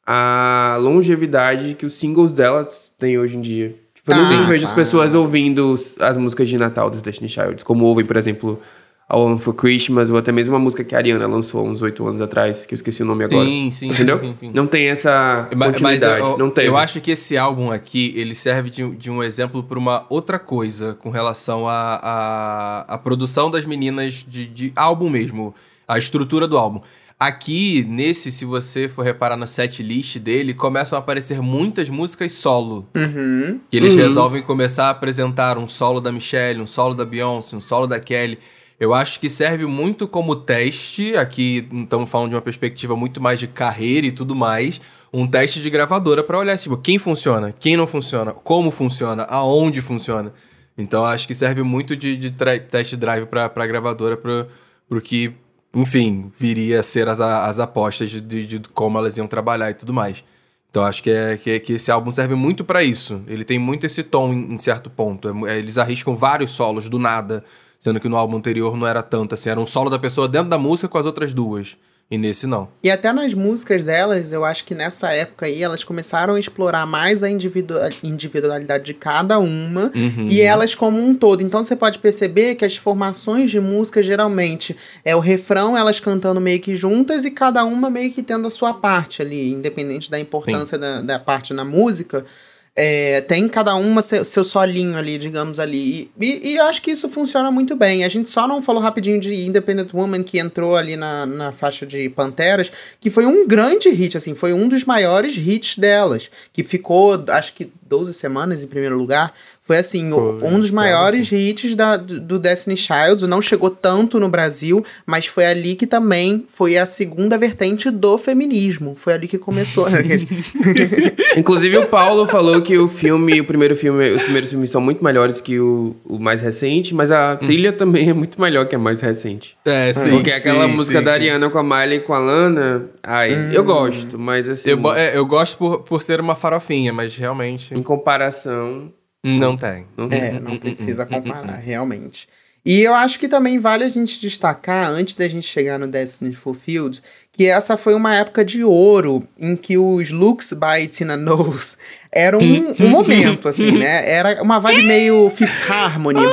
a longevidade que os singles dela têm hoje em dia. Tipo, eu não vejo as tá. pessoas ouvindo as músicas de Natal dos Destiny Childs, como ouvem, por exemplo, a One for Christmas, ou até mesmo uma música que a Ariana lançou há uns oito anos atrás, que eu esqueci o nome agora. Sim, sim, Entendeu? sim, sim. Não tem essa Mas, mas continuidade. eu, não teve. eu acho que esse álbum aqui, ele serve de, de um exemplo para uma outra coisa com relação à a, a, produção das meninas de, de álbum mesmo, a estrutura do álbum. Aqui, nesse, se você for reparar no set list dele, começam a aparecer muitas músicas solo. Uhum. Que eles Uhum. resolvem começar a apresentar um solo da Michelle, um solo da Beyoncé, um solo da Kelly. Eu acho que serve muito como teste. Aqui estamos falando de uma perspectiva muito mais de carreira e tudo mais. Um teste de gravadora para olhar tipo, quem funciona, quem não funciona, como funciona, aonde funciona. Então acho que serve muito de, de test drive para a gravadora para o que, enfim, viria a ser as, as apostas de, de, de como elas iam trabalhar e tudo mais. Então acho que, é, que, que esse álbum serve muito pra isso. Ele tem muito esse tom em, em certo ponto. É é, eles arriscam vários solos do nada, sendo que no álbum anterior não era tanto assim. Era um solo da pessoa dentro da música com as outras duas. E nesse não. E até nas músicas delas, eu acho que nessa época aí, elas começaram a explorar mais a individu- individualidade de cada uma Uhum. e elas como um todo. Então você pode perceber que as formações de música geralmente é o refrão, elas cantando meio que juntas e cada uma meio que tendo a sua parte ali, independente da importância da, da parte na música. É, tem cada uma seu, seu solinho ali, digamos ali. E, e, acho que isso funciona muito bem. A gente só não falou rapidinho de Independent Woman, que entrou ali na, na faixa de Panteras, que foi um grande hit, assim, foi um dos maiores hits delas. Que ficou, acho que 12 semanas em primeiro lugar. Foi assim, Foi, um dos maiores hits da, do Destiny Child. Não chegou tanto no Brasil, mas foi ali que também foi a segunda vertente do feminismo. Foi ali que começou. Inclusive, o Paulo falou que o filme, o primeiro filme, os primeiros filmes são muito melhores que o, o mais recente, mas a trilha também é muito melhor que a mais recente. É, sim. Porque aquela sim, música sim, da sim. Ariana com a Miley e com a Lana, ai, eu gosto, mas assim, Eu, é, eu gosto por, por ser uma farofinha, mas realmente em comparação, não tem. não É, não precisa comparar, realmente. E eu acho que também vale a gente destacar, antes da gente chegar no Destiny Fulfilled, que essa foi uma época de ouro em que os looks by Tina Knowles eram um, um momento, assim, né? Era uma vibe meio Fifth Harmony.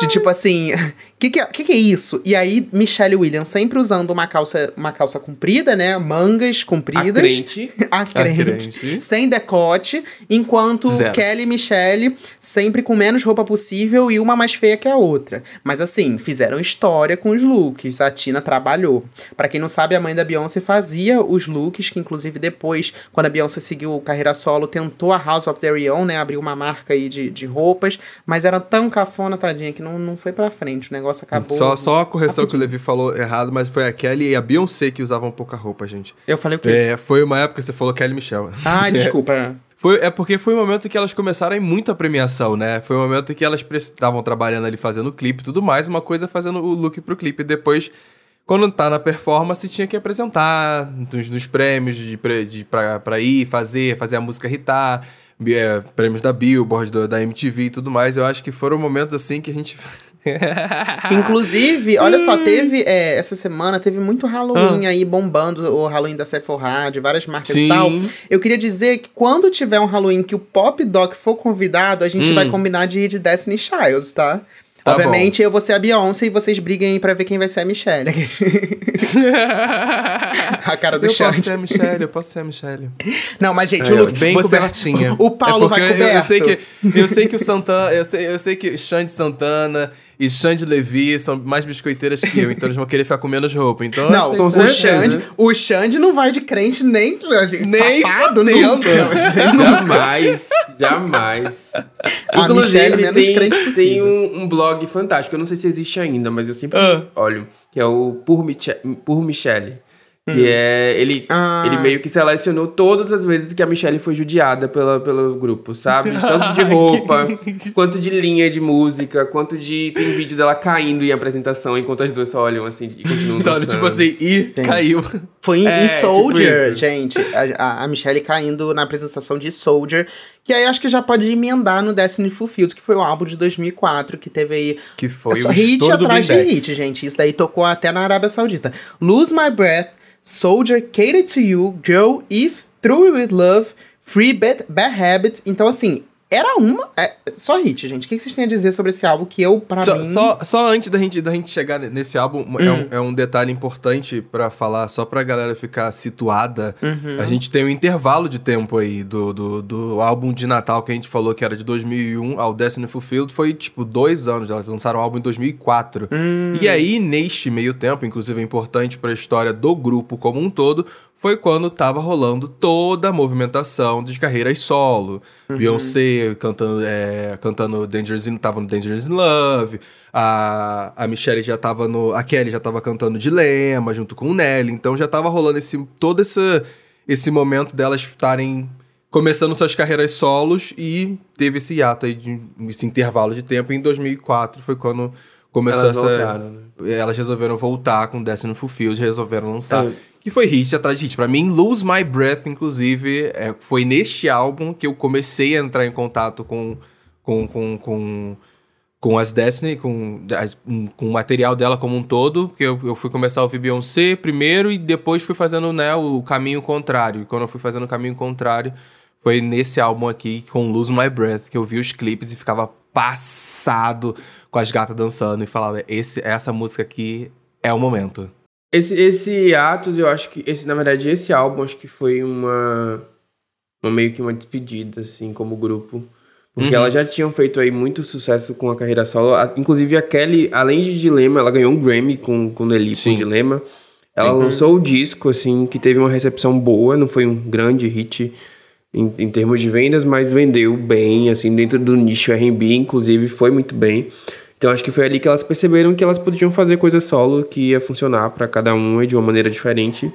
De tipo assim, que, que, é- que, que é isso? E aí, Michelle Williams sempre usando uma calça, uma calça comprida, né? Mangas a compridas. crente, A crente, crente. sem decote, enquanto Zero. Kelly e Michelle sempre com menos roupa possível e uma mais feia que a outra. Mas assim, fizeram história com os looks, a Tina trabalhou. Pra quem não sabe, a mãe da Beyoncé fazia os looks, que inclusive depois, quando a Beyoncé seguiu carreira solo, tentou a House of Their Own, né, abriu uma marca aí de, de roupas, mas era tão cafona, tadinha, que não, não foi pra frente, o negócio acabou. Só, só uma correção que o Levi falou errado, mas foi a Kelly e a Beyoncé que usavam pouca roupa, gente. Eu falei o quê? É, foi uma época que você falou Kelly Michelle. Ah, desculpa. Foi, é porque foi um momento que elas começaram a ir muito a premiação, né? Foi um momento que elas estavam trabalhando ali fazendo o clipe e tudo mais, uma coisa fazendo o look pro clipe. Depois quando tá na performance, tinha que apresentar nos, nos prêmios de, de, pra, pra ir, fazer, fazer a música hitar, é, prêmios da Billboard, do, da MTV e tudo mais. Eu acho que foram momentos assim que a gente. Inclusive, olha só, teve é, essa semana, teve muito Halloween ah. aí bombando, o Halloween da Sephora, de várias marcas Sim. e tal. Eu queria dizer que quando tiver um Halloween que o Pop Doc for convidado, a gente hum. vai combinar de ir de Destiny Childs, tá? Tá Obviamente, bom. eu vou ser a Beyoncé e vocês briguem pra ver quem vai ser a Michelle. a cara do Eu posso ser a Michelle, eu posso ser a Michelle. Não, mas gente, é, o Luke, bem você, cobertinha. O Paulo é vai coberto. Eu, eu, sei que, eu sei que o Santana, eu sei, eu sei que Xande Santana e Xande Levi são mais biscoiteiras que eu, então eles vão querer ficar com menos roupa. Então, não, o Xande, o Xande não vai de crente nem, nem papado nunca. jamais, jamais. A Inclusive, Michelle menos tem, crente possível. Tem um, um, blog fantástico, eu não sei se existe ainda, mas eu sempre ah. olho, que é o Por, Miche Por Michelle. Que hum. é. Ele, ah. ele meio que selecionou todas as vezes que a Michelle foi judiada pela, pelo grupo, sabe? Tanto de roupa, quanto de linha de música, quanto de. Tem um vídeo dela caindo em apresentação enquanto as duas só olham assim e continuam Só tipo assim, e Tem. caiu. Foi em, é, em tipo Soldier, tipo gente. A, a Michelle caindo na apresentação de Soldier. Que aí acho que já pode emendar no Destiny Fulfilled, que foi o álbum de 2004, que teve aí. Que foi o hit atrás de hit, gente. Isso daí tocou até na Arábia Saudita. Lose My Breath Soldier, Catered to You, Girl, If, Through With Love, Free Bad, Bad Habits. Então, assim, era uma. É, só hit, gente. O que vocês têm a dizer sobre esse álbum que eu, pra só, mim. Só, só antes da gente, da gente chegar nesse álbum, hum. é, um, é, um, detalhe importante para falar, só pra galera ficar situada. Uhum. A gente tem um intervalo de tempo aí do, do, do, álbum de Natal que a gente falou que era de 2001 ao Destiny Fulfilled. Foi tipo dois anos. Elas lançaram o álbum em 2004. Hum. E aí, neste meio tempo, inclusive é importante para a história do grupo como um todo, foi quando tava rolando toda a movimentação de carreiras solo. Uhum. Beyoncé cantando, é, cantando Dangerous in, tava no Dangerous in Love. A, a Michelle já tava no. A Kelly já tava cantando Dilema junto com o Nelly. Então já tava rolando esse, todo esse, esse momento delas estarem começando suas carreiras solos e teve esse hiato aí, de, esse intervalo de tempo. Em 2004 foi quando começou elas essa. Voltaram, né? Elas resolveram voltar com Destiny Fulfilled, resolveram lançar. É que foi hit atrás de hit. Pra mim, Lose My Breath, inclusive, é, foi neste álbum que eu comecei a entrar em contato com, com, com, com, com as Destiny, com, as, com o material dela como um todo, que eu, eu fui começar a ouvir Beyoncé primeiro e depois fui fazendo né, o caminho contrário. E quando eu fui fazendo o caminho contrário, foi nesse álbum aqui, com Lose My Breath, que eu vi os clipes e ficava passado com as gatas dançando e falava, esse, essa música aqui é o momento. Esse, esse Atos, eu acho que. Esse, na verdade, esse álbum acho que foi uma. uma meio que uma despedida, assim, como grupo. Porque uhum. elas já tinham feito aí muito sucesso com a carreira solo. Inclusive, a Kelly, além de Dilema, ela ganhou um Grammy com, com Nelly com Dilema. Ela uhum. lançou o disco, assim, que teve uma recepção boa, não foi um grande hit em, em termos de vendas, mas vendeu bem, assim, dentro do nicho R&B, inclusive, foi muito bem. Então acho que foi ali que elas perceberam que elas podiam fazer coisa solo que ia funcionar para cada uma de uma maneira diferente.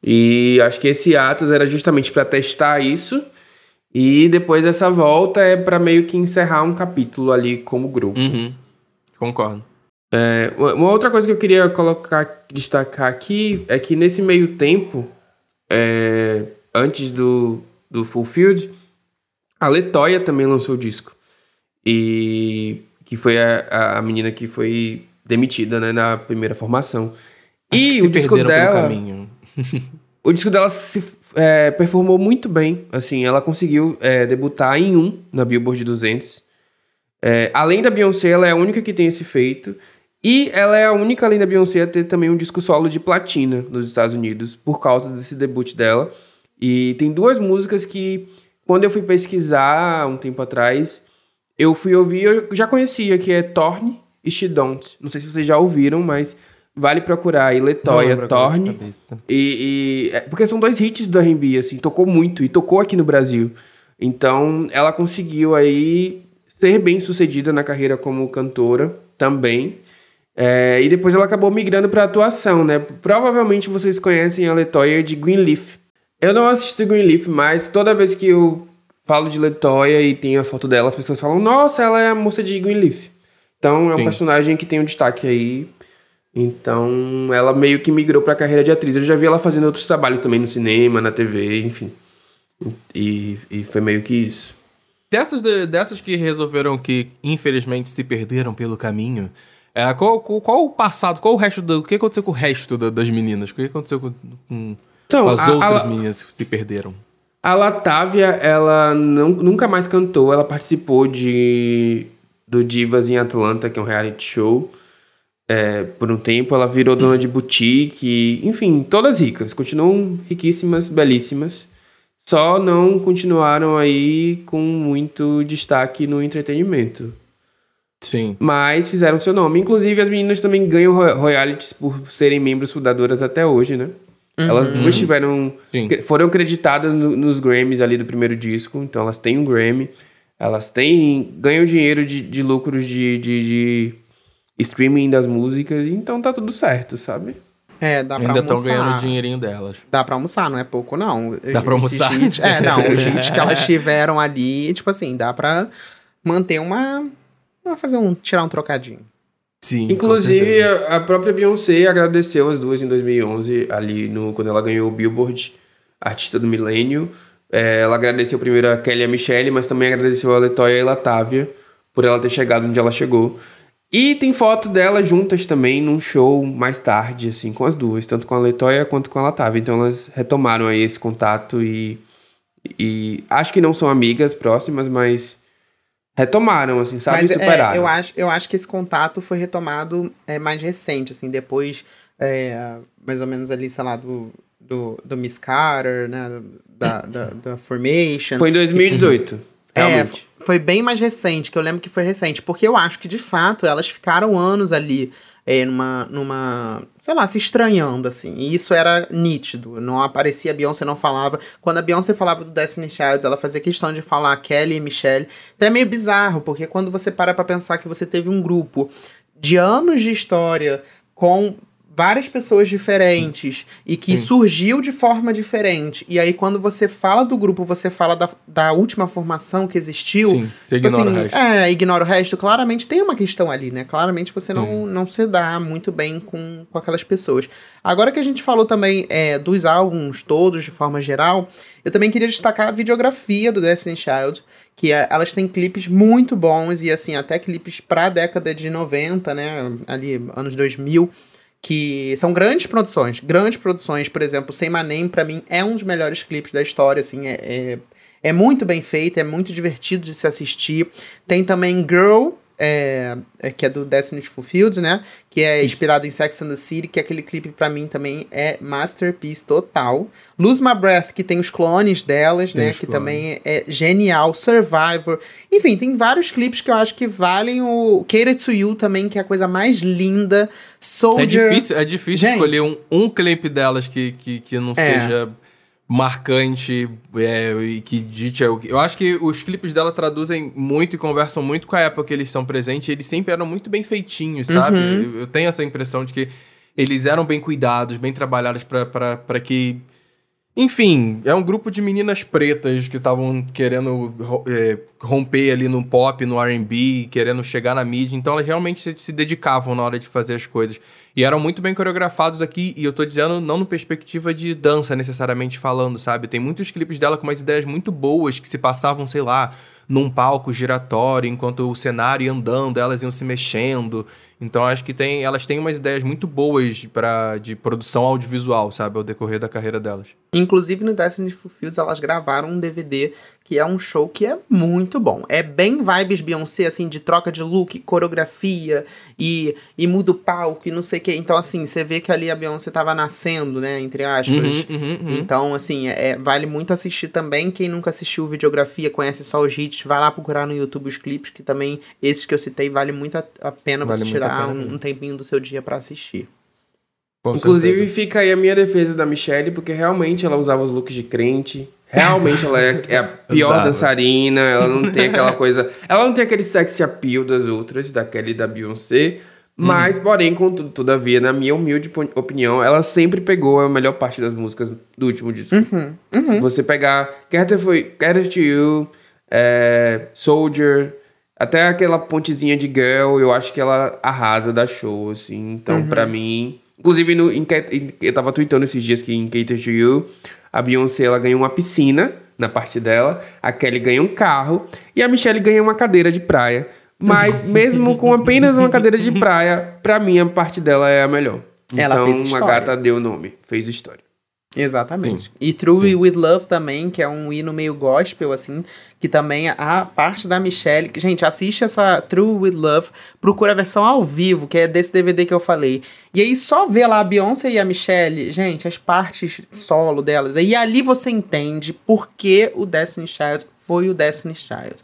E acho que esse Atos era justamente para testar isso. E depois essa volta é para meio que encerrar um capítulo ali como grupo. Uhum. Concordo. É, uma outra coisa que eu queria colocar, destacar aqui é que nesse meio tempo, é, antes do, do Fulfilled, a Letoya também lançou o disco. E que foi a, a menina que foi demitida né, na primeira formação. Acho e o disco dela. caminho. o disco dela se, é, performou muito bem. Assim, ela conseguiu é, debutar em um na Billboard 200. É, além da Beyoncé, ela é a única que tem esse feito. E ela é a única, além da Beyoncé, a ter também um disco solo de platina nos Estados Unidos, por causa desse debut dela. E tem duas músicas que, quando eu fui pesquisar um tempo atrás, eu fui ouvir, eu já conhecia, que é Torne e She Don't. Não sei se vocês já ouviram, mas vale procurar aí Letoya, Torne. E, e é, porque são dois hits do R&B, assim, tocou muito e tocou aqui no Brasil. Então, ela conseguiu aí ser bem sucedida na carreira como cantora também. É, e depois ela acabou migrando para atuação, né? Provavelmente vocês conhecem a Letoya de Greenleaf. Eu não assisti Greenleaf, mas toda vez que eu falo de Letoya e tem a foto dela, as pessoas falam, nossa, ela é a moça de Greenleaf. Então é um Sim. personagem que tem um destaque aí Então, ela meio que migrou pra carreira de atriz. Eu já vi ela fazendo outros trabalhos também no cinema, na TV, enfim. E, e foi meio que isso. Dessas, de- dessas que resolveram que, infelizmente, se perderam pelo caminho, é, qual, qual, qual o passado, qual o resto do. O que aconteceu com o resto da- das meninas? O que aconteceu com, com- Então, as a- outras a- meninas que se perderam? A Latávia, ela não, nunca mais cantou, ela participou de do Divas em Atlanta, que é um reality show. é, por um tempo, ela virou dona de boutique, enfim, todas ricas, continuam riquíssimas, belíssimas. Só não continuaram aí com muito destaque no entretenimento. Sim. Mas fizeram seu nome. Inclusive, as meninas também ganham ro- royalties por serem membros fundadoras até hoje, né? Elas duas tiveram. Sim. Foram acreditadas no- nos Grammys ali do primeiro disco, então elas têm um Grammy. Elas têm. ganham dinheiro de, de lucros de, de, de streaming das músicas, então tá tudo certo, sabe? É, dá pra Ainda estão almoçar. ganhando o dinheirinho delas. Dá pra almoçar, não é pouco, não. Dá pra almoçar? hits- é, não, os hits que elas tiveram ali, tipo assim, dá pra manter uma. Fazer um. tirar um trocadinho. Sim. Inclusive, a, própria Beyoncé agradeceu as duas em 2011, ali no, quando ela ganhou o Billboard Artista do Milênio. É, ela agradeceu primeiro a Kelly e a Michelle, mas também agradeceu a Letoya e a Latávia por ela ter chegado onde ela chegou. E tem foto delas juntas também num show mais tarde, assim, com as duas, tanto com a Letoya quanto com a Latávia. Então elas retomaram aí esse contato e, e acho que não são amigas próximas, mas retomaram, assim, sabe? Mas é, superaram. eu, acho, eu acho que esse contato foi retomado é, mais recente, assim, depois, é, mais ou menos ali, sei lá, do, do, do Miss Carter, né? Da, da, da Formation. Foi em 2018. É, Realmente. foi bem mais recente, que eu lembro que foi recente, porque eu acho que de fato elas ficaram anos ali é, numa, numa, sei lá, se estranhando, assim, e isso era nítido, não aparecia a Beyoncé, não falava, quando a Beyoncé falava do Destiny Child, ela fazia questão de falar Kelly e Michelle, até é meio bizarro, porque quando você para pra pensar que você teve um grupo de anos de história com várias pessoas diferentes e que surgiu de forma diferente. E aí, quando você fala do grupo, você fala da, da última formação que existiu. Sim, você tipo ignora assim, o resto. É, ignora o resto. Claramente tem uma questão ali, né? Claramente você não, não se dá muito bem com, com aquelas pessoas. Agora que a gente falou também é, dos álbuns todos, de forma geral, eu também queria destacar a videografia do Destiny Child. Que é- elas têm clipes muito bons e, assim, até clipes pra década de 90, né? Ali, anos 2000 que são grandes produções, grandes produções, por exemplo, Sem Manem, pra mim, é um dos melhores clipes da história, assim, é, é, é muito bem feito, é muito divertido de se assistir. Tem também Girl, é, é, que é do Destiny Fulfilled, né, que é inspirado em Sex and the City, que aquele clipe pra mim também é masterpiece total. Lose My Breath, que tem os clones delas, Tem né, que clones. também é genial. Survivor, enfim, tem vários clipes que eu acho que valem o Cater to You também, que é a coisa mais linda. É Soldier. difícil, é difícil Gente. escolher um, um clipe delas que, que, que não É. seja marcante é, e que dite. Eu, eu acho que os clipes dela traduzem muito e conversam muito com a época que eles estão presentes. e Eles sempre eram muito bem feitinhos, sabe? Uhum. Eu, eu tenho essa impressão de que eles eram bem cuidados, bem trabalhados pra que. Enfim, é um grupo de meninas pretas que estavam querendo é, romper ali no pop, no RB, querendo chegar na mídia. Então elas realmente se, se dedicavam na hora de fazer as coisas. E eram muito bem coreografados aqui, e eu tô dizendo não no perspectiva de dança necessariamente falando, sabe? Tem muitos clipes dela com umas ideias muito boas que se passavam, sei lá, num palco giratório, enquanto o cenário ia andando, elas iam se mexendo. Então acho que tem, elas têm umas ideias muito boas para de produção audiovisual, sabe, ao decorrer da carreira delas. Inclusive no Destiny Fulfilled elas gravaram um DVD que é um show que é muito bom. É bem vibes Beyoncé, assim, de troca de look, coreografia e, e muda o palco e não sei o que. Então, assim, você vê que ali a Beyoncé tava nascendo, né, entre aspas. uhum, uhum. Então, assim, é, vale muito assistir também. Quem nunca assistiu videografia, conhece só os hits, vai lá procurar no YouTube os clipes, que também, esses que eu citei, vale muito a, a pena Vale você tirar pena um, um tempinho do seu dia pra assistir. Com Inclusive, certeza. fica aí a minha defesa da Michelle, porque realmente ela usava os looks de crente. Realmente ela é, é a pior dançarina, ela não tem aquela coisa. Ela não tem aquele sexy appeal das outras, da Kelly e da Beyoncé. Mas, porém, contudo, todavia, na minha humilde opinião, ela sempre pegou a melhor parte das músicas do último disco. Se você pegar Carter foi Carter to You, é, Soldier, Até aquela pontezinha de girl, eu acho que ela arrasa da show, assim. Então, Uhum. pra mim. Inclusive, no, em, em- eu tava tweetando esses dias que em Cater to You, a Beyoncé ela ganhou uma piscina na parte dela, a Kelly ganha um carro e a Michelle ganha uma cadeira de praia. Mas, mesmo com apenas uma cadeira de praia, pra mim a parte dela é a melhor. Ela então, fez a história. gata deu o nome, fez história. Exatamente. E True With Love também, que é um hino meio gospel, assim, que também a parte da Michelle. Gente, assiste essa True With Love, procura a versão ao vivo, que é desse DVD que eu falei. E aí só vê lá a Beyoncé e a Michelle, gente, as partes solo delas. E ali você entende por que o Destiny Child foi o Destiny Child.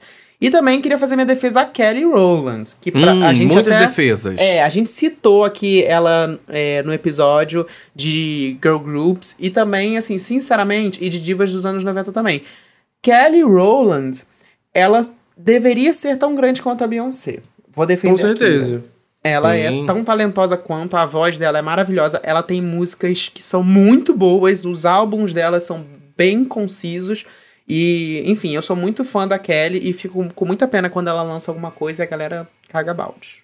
E também queria fazer minha defesa a Kelly Rowland, que pra, Hum, a gente muitas até... defesas. É, a gente citou aqui ela é, no episódio de Girl Groups e também, assim, sinceramente, e de divas dos anos 90 também. Kelly Rowland, ela deveria ser tão grande quanto a Beyoncé. Vou defender Com aqui, certeza. né? Ela Sim. é tão talentosa quanto, a voz dela é maravilhosa. Ela tem músicas que são muito boas, os álbuns dela são bem concisos. E, enfim, eu sou muito fã da Kelly e fico com muita pena quando ela lança alguma coisa e a galera caga balde.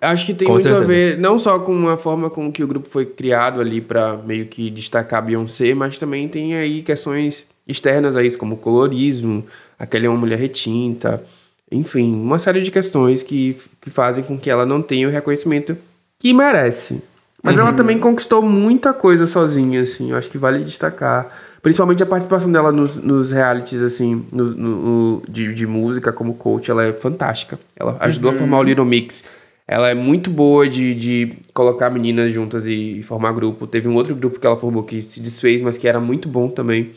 Acho que tem Com muito certeza. a ver, não só com a forma com que o grupo foi criado ali pra meio que destacar a Beyoncé, mas também tem aí questões externas a isso, como o colorismo, aquela é uma mulher retinta, enfim, uma série de questões que, que fazem com que ela não tenha o reconhecimento que merece. Mas ela também conquistou muita coisa sozinha, assim, eu acho que vale destacar. Principalmente a participação dela nos, nos realities, assim, no, no- de, de música como coach, ela é fantástica. Ela ajudou a formar o Little Mix. Ela é muito boa de, de colocar meninas juntas e formar grupo. Teve um outro grupo que ela formou que se desfez, mas que era muito bom também.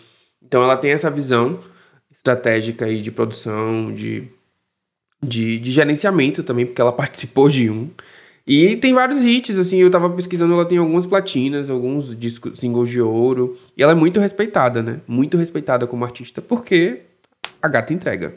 Então ela tem essa visão estratégica aí de produção, de, de, de gerenciamento também, porque ela participou de um. E tem vários hits, assim, eu tava pesquisando, ela tem algumas platinas, alguns discos, singles de ouro. E ela é muito respeitada, né? Muito respeitada como artista, porque a gata entrega.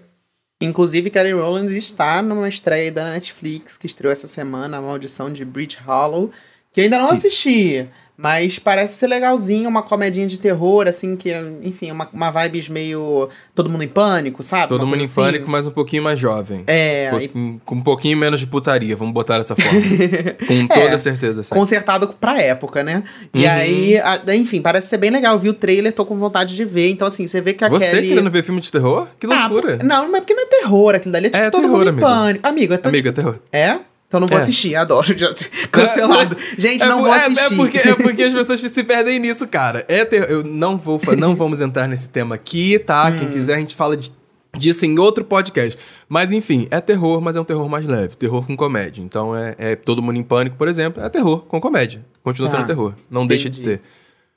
Inclusive, Kelly Rowland está numa estreia da Netflix que estreou essa semana, A Maldição de Bridge Hollow, que eu ainda não Isso. assisti, mas parece ser legalzinho, uma comedinha de terror, assim, que, enfim, uma, uma vibes meio Todo Mundo em Pânico, sabe? Todo Uma mundo em assim. pânico, mas um pouquinho mais jovem. É, Um e com um pouquinho menos de putaria, vamos botar dessa forma. com toda certeza. sim. consertado pra época, né? E Uhum. aí, a- enfim, parece ser bem legal. Vi o trailer, tô com vontade de ver. Então, assim, você vê que a Você Kelly... querendo ver filme de terror? Que Ah, loucura. por- não, mas porque não é terror aquilo dali. É tipo É todo terror, mundo em amigo. pânico. Amigo, é tanto Amigo, é terror. É? Então não vou É. assistir, adoro. Já- Cancelado. Gente, É não vou é- assistir. É, porque, é porque as pessoas se perdem nisso, cara. É ter- eu não vou, não vamos entrar nesse tema aqui, tá? Hum. Quem quiser a gente fala de- disso em outro podcast. Mas enfim, é terror, mas é um terror mais leve, terror com comédia. Então é, é todo mundo em pânico, por exemplo, é terror com comédia. Continua Tá. sendo terror, não deixa de Entendi. ser.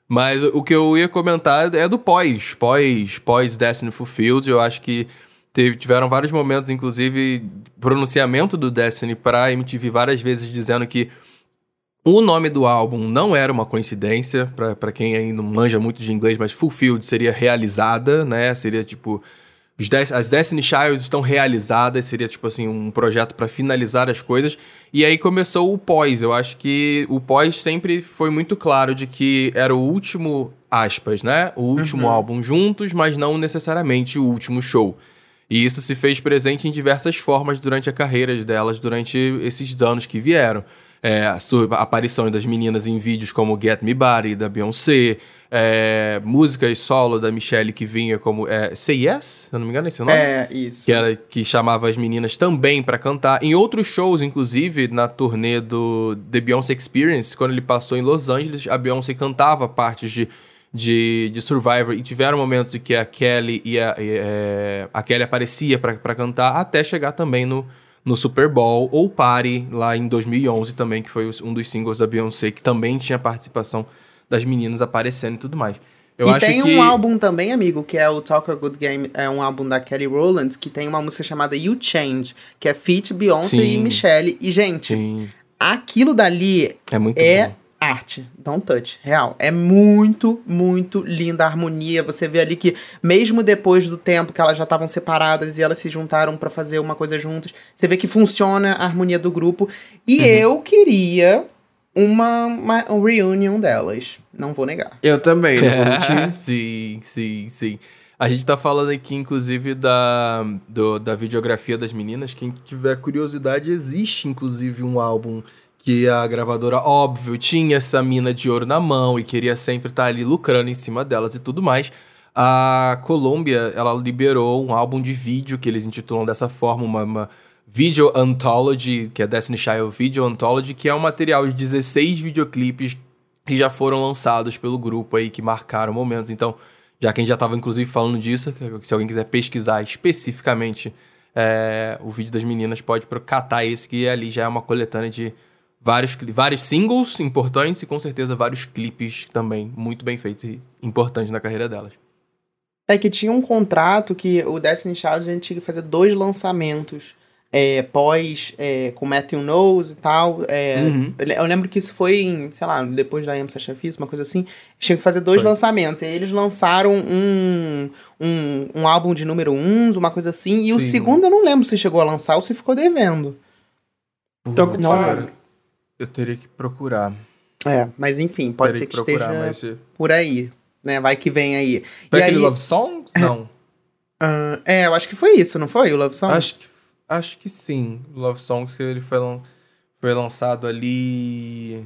Mas o que eu ia comentar é do pós, pós, pós Destiny Fulfilled. Eu acho que teve- tiveram vários momentos, inclusive pronunciamento do Destiny pra MTV várias vezes dizendo que o nome do álbum não era uma coincidência, pra quem ainda não manja muito de inglês, mas Fulfilled seria realizada, né? Seria tipo. as Destiny Childs estão realizadas, seria tipo assim, um projeto pra finalizar as coisas. E aí começou o pós. Eu acho que o pós sempre foi muito claro de que era o último, aspas, né? O último álbum juntos, mas não necessariamente o último show. E isso se fez presente em diversas formas durante a carreira delas, durante esses anos que vieram. É, a sua aparição das meninas em vídeos como Get Me Body, da Beyoncé, é, músicas solo da Michelle que vinha como é, Say Yes, se eu não me engano, é esse o nome? É, isso. que era que chamava as meninas também pra cantar. Em outros shows, inclusive, na turnê do The Beyoncé Experience, quando ele passou em Los Angeles, a Beyoncé cantava partes de, de, de Survivor e tiveram momentos em que a Kelly e a, e, é, a Kelly aparecia pra pra cantar até chegar também no, no Super Bowl ou Party lá em 2011 também, que foi um dos singles da Beyoncé que também tinha participação das meninas aparecendo e tudo mais. Eu e acho tem que um álbum também, amigo, que é o Talk a Good Game, é um álbum da Kelly Rowland, que tem uma música chamada You Change, que é feat Beyoncé e Sim. Michelle. E, gente, Sim, aquilo dali é muito é bom. Arte. Don't touch. Real. É muito, muito linda a harmonia. Você vê ali que, mesmo depois do tempo que elas já estavam separadas e elas se juntaram pra fazer uma coisa juntas, você vê que funciona a harmonia do grupo. E Uhum. eu queria uma, uma um reunion delas. Não vou negar. Eu também, não sim, sim, sim. A gente tá falando aqui, inclusive, da, do, da videografia das meninas. Quem tiver curiosidade, existe, inclusive, um álbum que a gravadora, óbvio, tinha essa mina de ouro na mão e queria sempre estar tá ali lucrando em cima delas e tudo mais. A Colômbia, ela liberou um álbum de vídeo que eles intitulam dessa forma, uma, uma Video Anthology, que é Destiny Child Video Anthology, que é um material de 16 videoclipes que já foram lançados pelo grupo aí, que marcaram momentos. Então, já que a gente já estava inclusive falando disso, se alguém quiser pesquisar especificamente é, o vídeo das meninas, pode catar esse, que ali já é uma coletânea de vários, vários singles importantes e com certeza vários clipes também muito bem feitos e importantes na carreira delas. É que tinha um contrato que o Destiny Child a gente tinha que fazer dois lançamentos é, pós é, com Matthew Knowles e tal. É, uhum. Eu lembro que isso foi em, sei lá, depois da MC Chefis, uma coisa assim. Tinha que fazer dois foi. lançamentos. E aí eles lançaram um, um, um álbum de número uns, uma coisa assim. E Sim. o segundo eu não lembro se chegou a lançar ou se ficou devendo. Então, não, eu teria que procurar. É, mas enfim, pode ser que, que esteja mas... por aí. Né? Vai que vem aí. Foi e aquele aí... Love Songs? Não. Uh, é, eu acho que foi isso, não foi? O Love Songs? Acho que Acho que sim. Love Songs, que ele foi, foi lançado ali.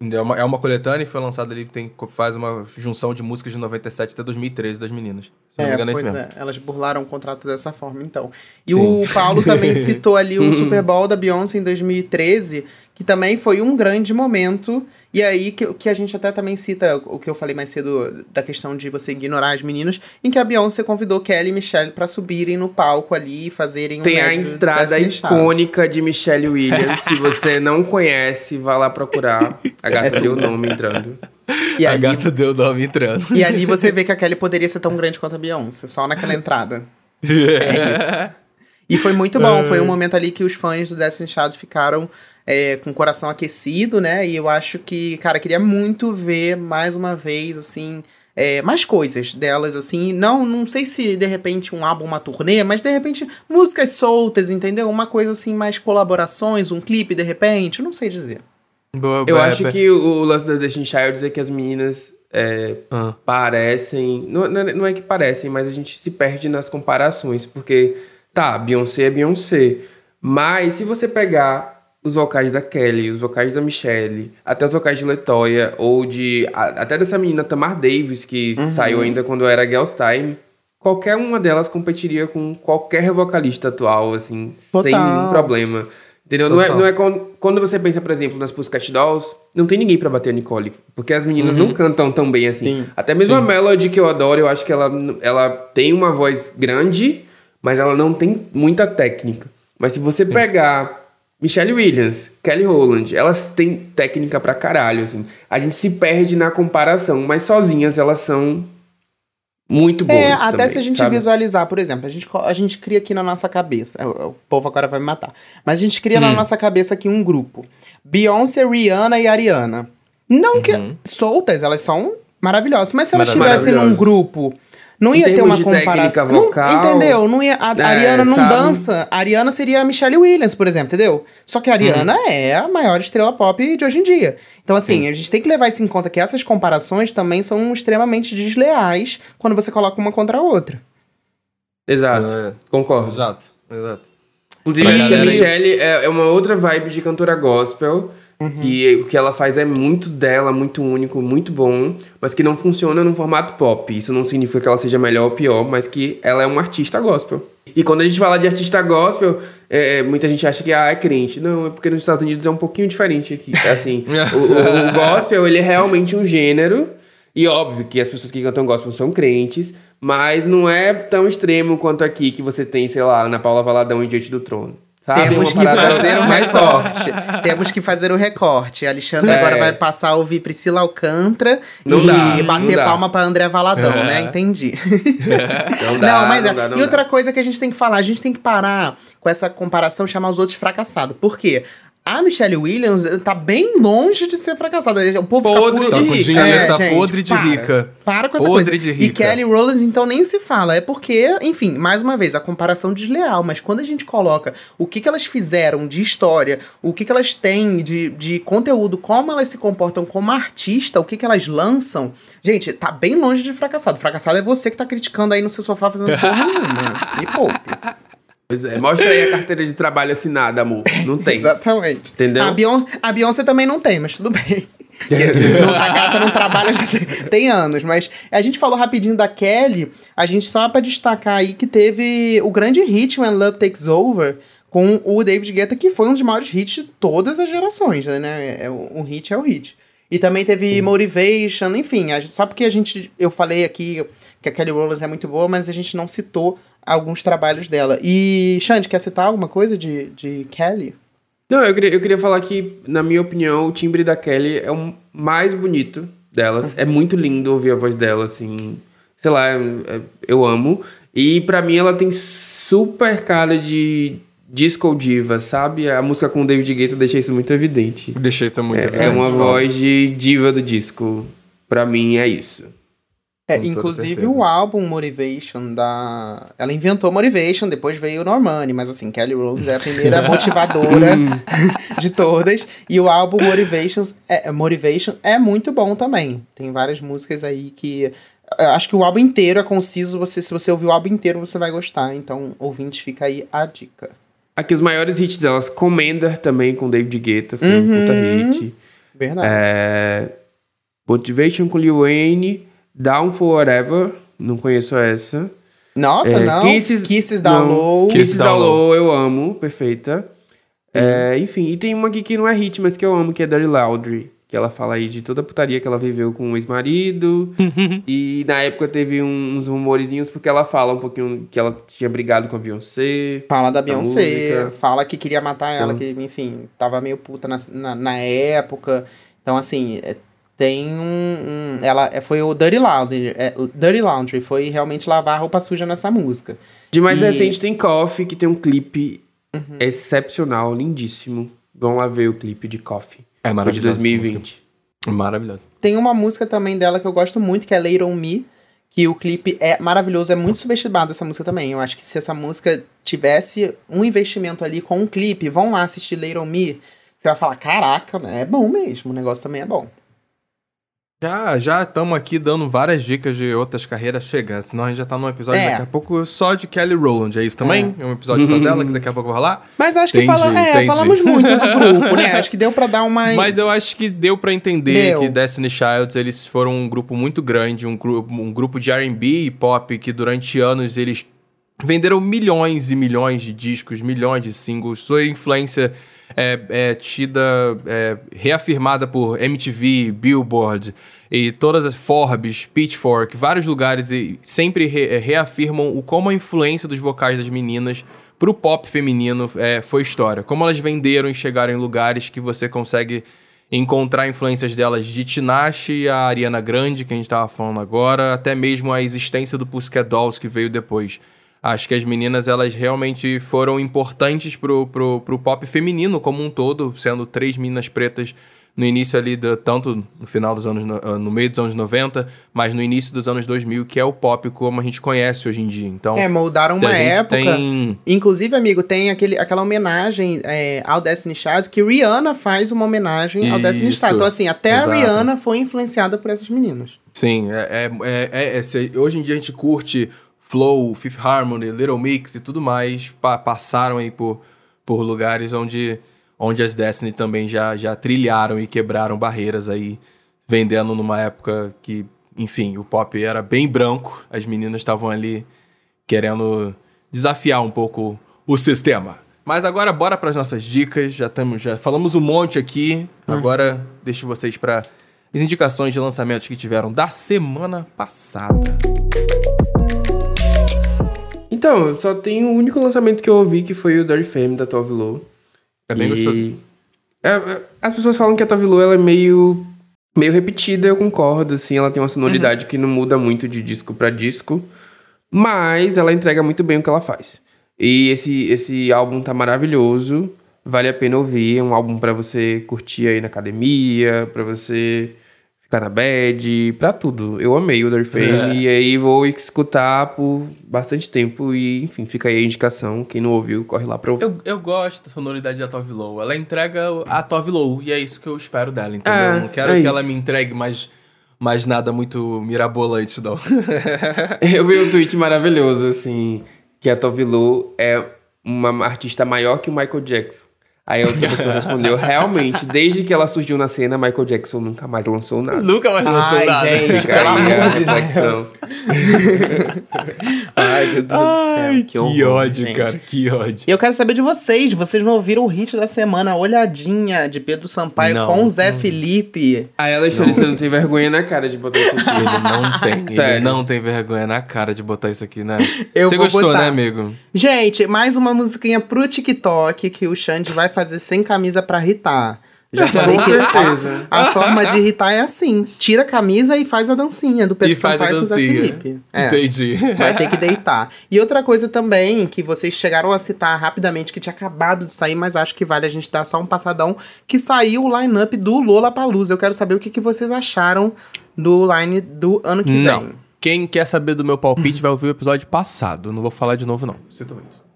É uma, é uma coletânea e foi lançado ali, tem, faz uma junção de músicas de 97 até 2013 das meninas. Se é, não me engano, é pois é, elas burlaram o contrato dessa forma, então. E Sim. o Paulo também citou ali o Super Bowl da Beyoncé em 2013, que também foi um grande momento e aí que, que a gente até também cita o que eu falei mais cedo da questão de você ignorar as meninas, em que a Beyoncé convidou Kelly e Michelle para subirem no palco ali e fazerem um Tem a entrada icônica de Michelle Williams. Se você não conhece, vá lá procurar. A gata é deu o nome entrando. E a ali, gata deu o nome entrando. E ali você vê que a Kelly poderia ser tão grande quanto a Beyoncé, só naquela entrada. é isso. E foi muito bom, foi um momento ali que os fãs do Destiny Child ficaram é, com o coração aquecido, né? E eu acho que, cara, queria muito ver mais uma vez, assim, é, mais coisas delas, assim. Não, não sei se de repente um álbum, uma turnê, mas de repente músicas soltas, entendeu? Uma coisa assim, mais colaborações, um clipe de repente, não sei dizer. Boa, eu acho que o lance da Destiny Child é que as meninas é, ah. parecem. Não, não é que parecem, mas a gente se perde nas comparações, porque tá, Beyoncé é Beyoncé. Mas se você pegar os vocais da Kelly, os vocais da Michelle, até os vocais de Letoya, ou de. A, até dessa menina Tamar Davis, que uhum. saiu ainda quando era Girls Time. Qualquer uma delas competiria com qualquer vocalista atual, assim, Total. sem nenhum problema. Entendeu? Não é, não é quando, quando você pensa, por exemplo, nas Pussycat Dolls, não tem ninguém para bater a Nicole. Porque as meninas uhum. não cantam tão bem assim. Sim. Até mesmo Sim. a Melody, que eu adoro, eu acho que ela, ela tem uma voz grande, mas ela não tem muita técnica. Mas se você Sim. pegar Michelle Williams, Kelly Rowland, elas têm técnica pra caralho, assim. A gente se perde na comparação, mas sozinhas elas são muito boas. É, até também, se a gente sabe? visualizar, por exemplo, a gente, a gente cria aqui na nossa cabeça, o, o povo agora vai me matar, mas a gente cria hum. na nossa cabeça aqui um grupo: Beyoncé, Rihanna e Ariana. Não uhum. que soltas, elas são maravilhosas, mas se elas estivessem num grupo não ia ter uma comparação. Vocal, não, entendeu? Não ia, a, é, Ariana não sabe? dança. A Ariana seria a Michelle Williams, por exemplo, entendeu? Só que a Ariana hum. é a maior estrela pop de hoje em dia. Então, assim, Sim. a gente tem que levar isso em conta que essas comparações também são extremamente desleais quando você coloca uma contra a outra. Exato. É, concordo. Exato. Exato. Inclusive, a Michelle é, é uma outra vibe de cantora gospel. Uhum. Que o que ela faz é muito dela, muito único, muito bom, mas que não funciona no formato pop. Isso não significa que ela seja melhor ou pior, mas que ela é uma artista gospel. E quando a gente fala de artista gospel, é, muita gente acha que ah, é crente. Não, é porque nos Estados Unidos é um pouquinho diferente aqui. É assim, o, o, gospel ele é realmente um gênero, e óbvio que as pessoas que cantam gospel são crentes, mas não é tão extremo quanto aqui que você tem, sei lá, Ana Paula Valadão em Diante do Trono. Sabe? Temos que fazer um recorte. Temos que fazer um recorte. Alexandre é. agora vai passar a ouvir Priscila Alcântara não e dá, bater palma para André Valadão, é. né? Entendi. Não, dá, não mas não é. Dá, não e outra coisa que a gente tem que falar, a gente tem que parar com essa comparação chamar os outros fracassados. Por quê? A Michelle Williams tá bem longe de ser fracassada. O povo Podre fica de puto. rica. O dinheiro É, tá gente, podre de para. rica. Para com essa Podre coisa. de E rica. Kelly Rowland, então, nem se fala. É porque, enfim, mais uma vez, a comparação desleal. Mas quando a gente coloca o que, que elas fizeram de história, o que, que elas têm de, de conteúdo, como elas se comportam como artista, o que, que elas lançam, gente, tá bem longe de fracassado. Fracassado é você que tá criticando aí no seu sofá fazendo porra nenhuma. Me poupe. Pois é, mostra aí a carteira de trabalho assinada, amor. Não tem. Exatamente. Entendeu? A Beyoncé, a Beyoncé também não tem, mas tudo bem. Não, a gata não trabalha já tem, tem anos, mas a gente falou rapidinho da Kelly, a gente só pra destacar aí que teve o grande hit When Love Takes Over com o David Guetta, que foi um dos maiores hits de todas as gerações, né? É, o, o hit é o hit. E também teve Motivation, enfim, gente- só porque a gente, eu falei aqui que a Kelly Rowland é muito boa, mas a gente não citou alguns trabalhos dela. E, Xande, quer citar alguma coisa de, de Kelly? Não, eu queria, eu queria falar que, na minha opinião, o timbre da Kelly é o mais bonito delas. É muito lindo ouvir a voz dela, assim. Sei lá, é- eu amo. E pra mim ela tem super cara de disco diva, sabe? A música com o David Guetta deixa isso muito evidente. Deixei isso muito É, é evidente, uma João. voz de diva do disco. Pra mim é isso. É, inclusive o álbum Motivation da. Ela inventou Motivation, depois veio o Normani, mas assim, Kelly Rowland é a primeira motivadora de todas. E o álbum Motivations é, Motivation é muito bom também. Tem várias músicas aí que. eu Acho que o álbum inteiro é conciso. Você, se você ouvir o álbum inteiro, você vai gostar. Então, ouvinte, fica aí a dica. Aqui os maiores hits delas, Commander também com David Guetta, foi um Uhum. puta hit. Verdade. É, Motivation com Lil Wayne, Down for Whatever, não conheço essa. Nossa, É, não. Kisses- Kisses, da não, Low. Kisses Kisses da Down Low, eu amo, perfeita. É, enfim, e tem uma aqui que não é hit, mas que eu amo, que é Dirty Laundry. Que ela fala aí de toda a putaria que ela viveu com o ex-marido. e na época teve uns rumorzinhos, porque ela fala um pouquinho que ela tinha brigado com a Beyoncé. Fala da Beyoncé, música. fala que queria matar ela, Então. que, enfim, tava meio puta na, na, na época. Então, assim, é, tem um. um- ela é, foi o Dirty Laundry. É, Dirty Laundry foi realmente lavar a roupa suja nessa música. De mais E- recente tem Coffee, que tem um clipe excepcional, lindíssimo. Vão lá ver o clipe de Coffee. É de maravilhoso. essa 2020. música. Maravilhoso. Tem uma música também dela que eu gosto muito, que é Later On Me. Que o clipe é maravilhoso, é muito subestimado essa música também. Eu acho que se essa música tivesse um investimento ali com um clipe, vão lá assistir Later On Me, você vai falar, caraca, né? É bom mesmo, o negócio também é bom. Já já estamos aqui dando várias dicas de outras carreiras. Chega, senão a gente já tá num episódio É. daqui a pouco só de Kelly Rowland. É isso também? É, um episódio só dela que daqui a pouco vai rolar? Mas acho que Entendi, fala, é, falamos muito do grupo, né? Acho que deu pra dar uma. Mas eu acho que deu pra entender Deu. que Destiny Childs eles foram um grupo muito grande, um grupo, um grupo de R&B e pop que durante anos eles venderam milhões e milhões de discos, milhões de singles. Sua influência é, é tida, é, reafirmada por MTV, Billboard e todas as Forbes, Pitchfork, vários lugares e sempre re- é, reafirmam o como a influência dos vocais das meninas pro pop feminino é, foi história. Como elas venderam e chegaram em lugares que você consegue encontrar influências delas de Tinashe, a Ariana Grande, que a gente tava falando agora, até mesmo a existência do Pussycat Dolls que veio depois. Acho que as meninas, elas realmente foram importantes pro, pro, pro pop feminino como um todo, sendo três meninas pretas no início ali, do, tanto no final dos anos, no, ah, meio dos anos 90, mas no início dos anos 2000, que é o pop como a gente conhece hoje em dia. Então, É, moldaram uma época. tem... Inclusive, amigo, tem aquele, aquela homenagem é, ao Destiny Child, que Rihanna faz uma homenagem ao Destiny Isso, Child. Então, assim, até exato. a Rihanna foi influenciada por essas meninas. Sim, é, é, é- é- hoje em dia a gente curte Flow, Fifth Harmony, Little Mix e tudo mais, pa- passaram aí por, por lugares onde, onde as Destiny também já, já trilharam e quebraram barreiras aí, vendendo numa época que, enfim, o pop era bem branco, as meninas estavam ali querendo desafiar um pouco o sistema. Mas agora bora para as nossas dicas, já temos, já falamos um monte aqui. Agora deixo vocês para as indicações de lançamentos que tiveram da semana passada. Então, só tem o único lançamento que eu ouvi que foi o Dirty Fame da Tove Lo. É bem E- gostoso. É, é, as pessoas falam que a Tove Lo ela é meio, meio repetida, eu concordo, assim, ela tem uma sonoridade Uhum. que não muda muito de disco pra disco, mas ela entrega muito bem o que ela faz. E esse, esse álbum tá maravilhoso. Vale a pena ouvir, é um álbum pra você curtir aí na academia, pra você ficar na bed, pra tudo. Eu amei o Fame É. e aí vou escutar por bastante tempo e, enfim, fica aí a indicação. Quem não ouviu, corre lá pra ouvir. Eu, eu gosto da sonoridade da Tove Lo. Ela entrega a Tove Lo e é isso que eu espero dela, entendeu? É, eu não quero é que isso. ela me entregue mais, mais nada muito mirabolante, não. Eu vi um tweet maravilhoso, assim, que a Tove Lo é uma artista maior que o Michael Jackson. Aí a outra pessoa respondeu, realmente, desde que ela surgiu na cena, Michael Jackson nunca mais lançou nada. Nunca mais lançou Ai, nada. gente, pelo amor de Deus. Ai, meu Deus do Ai, céu. que, Que, horror, ódio, gente. cara, que ódio. E eu quero saber de vocês. Vocês não ouviram o hit da semana, Olhadinha, de Pedro Sampaio Não. com Zé Felipe? Aí ela está você não tem vergonha na cara de botar isso aqui. Ele não tem, ele Sério. não tem vergonha na cara de botar isso aqui, né? Eu Você gostou, botar. né, amigo? Gente, mais uma musiquinha pro TikTok que o Xande vai fazer sem camisa pra irritar. Já falei que certeza. a, a forma de irritar é assim: tira a camisa e faz a dancinha do Pedro Sampaio com o Zé. Felipe. É. Entendi. Vai ter que deitar. E outra coisa também, que vocês chegaram a citar rapidamente, que tinha acabado de sair, mas acho que vale a gente dar só um passadão, que saiu o line-up do Lola Palusa. Eu quero saber o que, que vocês acharam do line do ano que Não. vem. Quem quer saber do meu palpite vai ouvir o episódio passado. Não vou falar de novo, não. Sinto muito.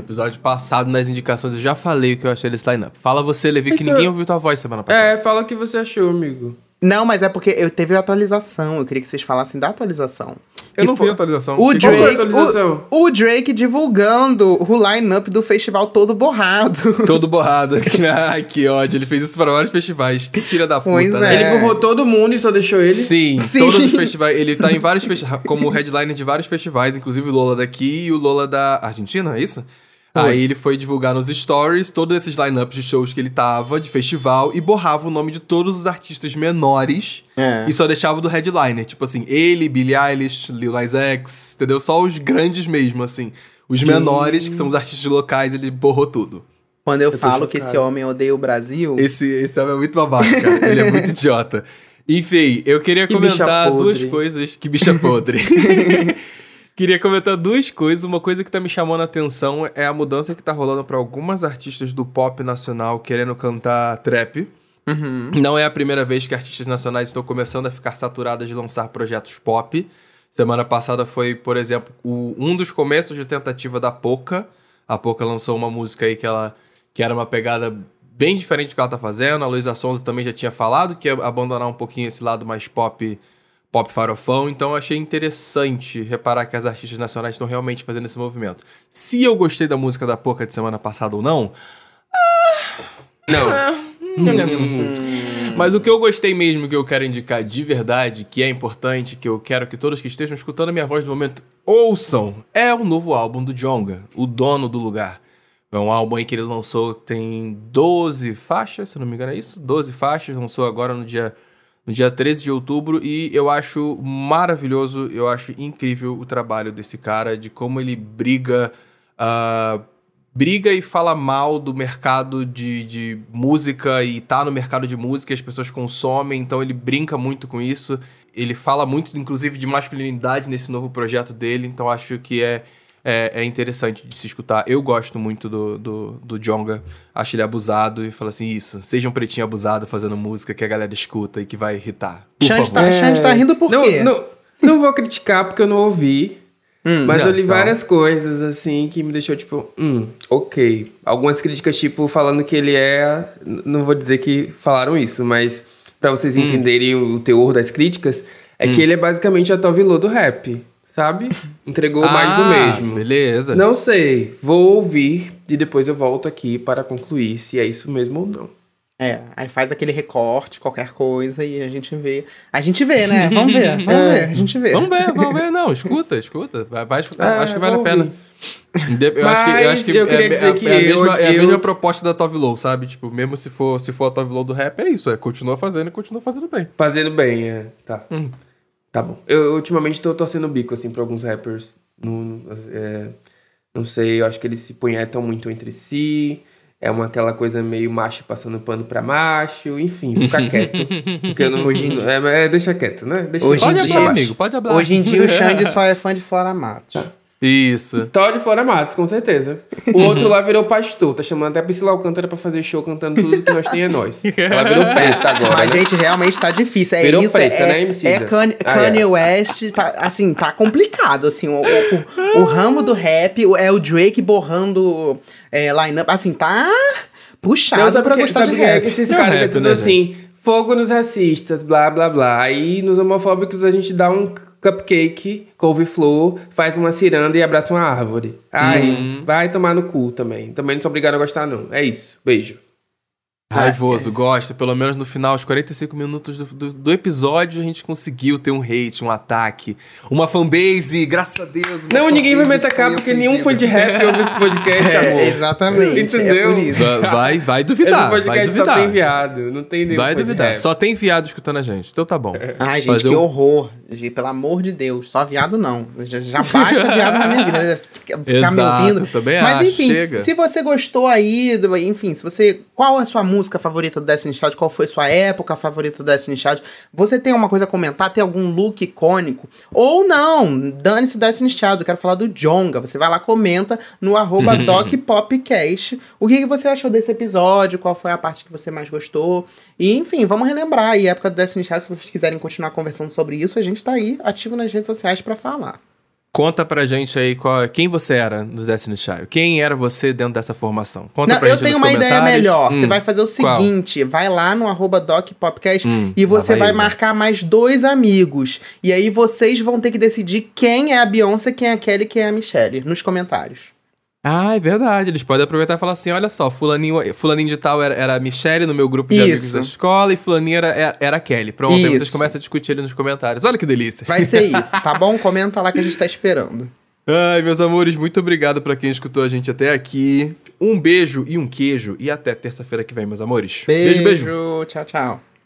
Episódio passado, nas indicações, eu já falei o que eu achei desse line-up. Fala você, Levi, que Isso ninguém é- ouviu tua voz semana passada. É, fala o que você achou, amigo. Não, mas é porque eu teve a atualização. Eu queria que vocês falassem da atualização. Eu E não foi- vi a atualização. O a Drake, atualização? o, o Drake divulgando o line-up do festival todo borrado. Todo borrado. Ai, que ódio. Ele fez isso para vários festivais. Que filha da puta, Pois né? é. Ele borrou todo mundo e só deixou ele. Sim, Sim. todos os festivais. Ele tá em vários festivais, como headliner de vários festivais, inclusive o Lola daqui e o Lola da Argentina, é isso? Aí ele foi divulgar nos stories todos esses lineups de shows que ele tava, de festival, e borrava o nome de todos os artistas menores É. e só deixava do headliner. Tipo assim, ele, Billie Eilish, Lil Nas X, entendeu? Só os grandes mesmo, assim. Os menores, que são os artistas locais, ele borrou tudo. Quando eu, tô falo que esse homem odeia o Brasil. Esse, esse homem é muito babaca, cara. Ele é muito idiota. Enfim, eu queria Que comentar duas coisas. Que bicha podre. queria comentar duas coisas. Uma coisa que tá me chamando a atenção é a mudança que tá rolando pra algumas artistas do pop nacional querendo cantar trap. Uhum. Não é a primeira vez que artistas nacionais estão começando a ficar saturadas de lançar projetos pop. Semana passada foi, por exemplo, o- um dos começos de tentativa da Poca. A Poca lançou uma música aí que ela que era uma pegada bem diferente do que ela tá fazendo. A Luísa Sonza também já tinha falado que ia abandonar um pouquinho esse lado mais pop, pop farofão. Então eu achei interessante reparar que as artistas nacionais estão realmente fazendo esse movimento. Se eu gostei da música da Poca de semana passada ou não, Não. Mas o que eu gostei mesmo, que eu quero indicar de verdade, que é importante, que eu quero que todos que estejam escutando a minha voz no momento ouçam, é o novo álbum do Jonga, o dono do lugar. É um álbum aí que ele lançou, tem 12 faixas, se não me engano é isso? 12 faixas, lançou agora no dia, no dia 13 de outubro e eu acho maravilhoso, eu acho incrível o trabalho desse cara, de como ele briga ah, briga e fala mal do mercado de, de música e tá no mercado de música, as pessoas consomem, então ele brinca muito com isso. Ele fala muito, inclusive, de masculinidade nesse novo projeto dele, então acho que é, é, é interessante de se escutar. Eu gosto muito do, do, do Jonga, acho ele abusado e fala assim: isso, seja um pretinho abusado fazendo música que a galera escuta e que vai irritar. Por Xande tá, Xande tá rindo por não, quê? Não, não vou criticar porque eu não ouvi. Hum, mas não, eu li então. várias coisas, assim, que me deixou tipo, hum, ok. Algumas críticas, tipo, falando que ele é. Não vou dizer que falaram isso, mas pra vocês Hum. entenderem o teor das críticas, é que ele é basicamente a Tove Lo do rap, sabe? Entregou mais do Ah, mesmo. Beleza. Não sei, vou ouvir e depois eu volto aqui para concluir se é isso mesmo ou não. É, aí faz aquele recorte, qualquer coisa, e a gente vê. A gente vê, né? Vamos ver, vamos ver, a gente vê. Vamos ver, vamos ver. Não, escuta, escuta. Vai, escutar. É, acho que vale a pena. Eu acho que, eu acho que Mas eu queria é, é- que é a, eu- mesma, é a mesma proposta da Tove Lo, sabe? Tipo, mesmo se for, se for a Tove Lo do rap, é isso. É continua fazendo e continua fazendo bem. Fazendo bem, é. Tá. Hum. Tá bom. Eu ultimamente tô torcendo o bico, assim, pra alguns rappers. Não, é, não sei, eu acho que eles se punhetam muito entre si. É uma aquela coisa meio macho passando pano pra macho. Enfim, fica quieto. Porque eu não. Hoje em é, é, deixa quieto, né? Deixa, Hoje em Pode dia- falar, amigo, pode falar. Hoje em dia o Xande só é fã de Flora Matos. Isso. Só de Flora Matos, com certeza. O outro lá virou pastor. Tá chamando até a Priscila Alcântara pra fazer show cantando tudo que nós tem é nós. Ela virou preta agora. Mas, né? gente, realmente tá difícil. É Virou isso, preta, é, né, Emicida? é Kanye, Ah, Kanye é. West, tá, assim, tá complicado, assim, o, o, o ramo do rap, o- é o Drake borrando é, line-up, assim, tá puxado sabe pra gostar de é rap. esses É caras é tudo né, assim, fogo nos racistas, blá blá blá. Aí nos homofóbicos a gente dá um cupcake, couve-flor, faz uma ciranda e abraça uma árvore. Aí Uhum. vai tomar no cu também. Também não sou obrigado a gostar, não. É isso. Beijo. Raivoso, gosta. Pelo menos no final, os 45 minutos do, do, do episódio, a gente conseguiu ter um hate, um ataque, uma fanbase, graças a Deus. Não, ninguém vai me atacar porque nenhum fã de rap ouve esse podcast, É, amor. exatamente, Entendeu? é por isso. Va- Vai, vai Esse duvidar, vai podcast só duvidar. tem viado. Não tem nenhum Vai fã de duvidar. rap. Só tem viado escutando a gente. Então tá bom. Ai, gente, Fazer que um- horror. Gente, pelo amor de Deus. Só viado não. Já, já basta viado na minha vida. Ficar ficar me Exato, ouvindo. também Mas acho, enfim, chega. se você gostou aí, enfim, se você. Qual é a sua música favorita do Destiny Child? Qual foi sua época favorita do Destiny Child? Você tem alguma coisa a comentar? Tem algum look icônico? Ou não? Dane-se Destiny Child. Eu quero falar do Jonga. Você vai lá, comenta no arroba DocPopcast. O que, que você achou desse episódio? Qual foi a parte que você mais gostou? E, enfim, vamos relembrar aí a época do Destiny Child. Se vocês quiserem continuar conversando sobre isso, a gente tá aí ativo nas redes sociais pra falar. Conta pra gente aí qual, quem você era no Destiny Child. Quem era você dentro dessa formação? Conta Não, pra eu gente tenho nos uma ideia melhor. Hum, Você vai fazer o qual? seguinte: vai lá no arroba DocPopcast Hum, e você vai vai marcar mais dois amigos. E aí vocês vão ter que decidir quem é a Beyoncé, quem é a Kelly e quem é a Michelle nos comentários. Ah, é verdade. Eles podem aproveitar e falar assim: olha só, fulaninho, fulaninho de tal era, era a Michelle no meu grupo de amigos Isso. da escola e fulaninho era, era, era a Kelly. Pronto, aí vocês Isso. começam a discutir ali nos comentários. Olha que delícia. Vai ser isso, tá bom? Comenta lá que a gente tá esperando. Ai, meus amores, muito obrigado pra quem escutou a gente até aqui. Um beijo e um queijo. E até terça-feira que vem, meus amores. Beijo, beijo. tchau, tchau.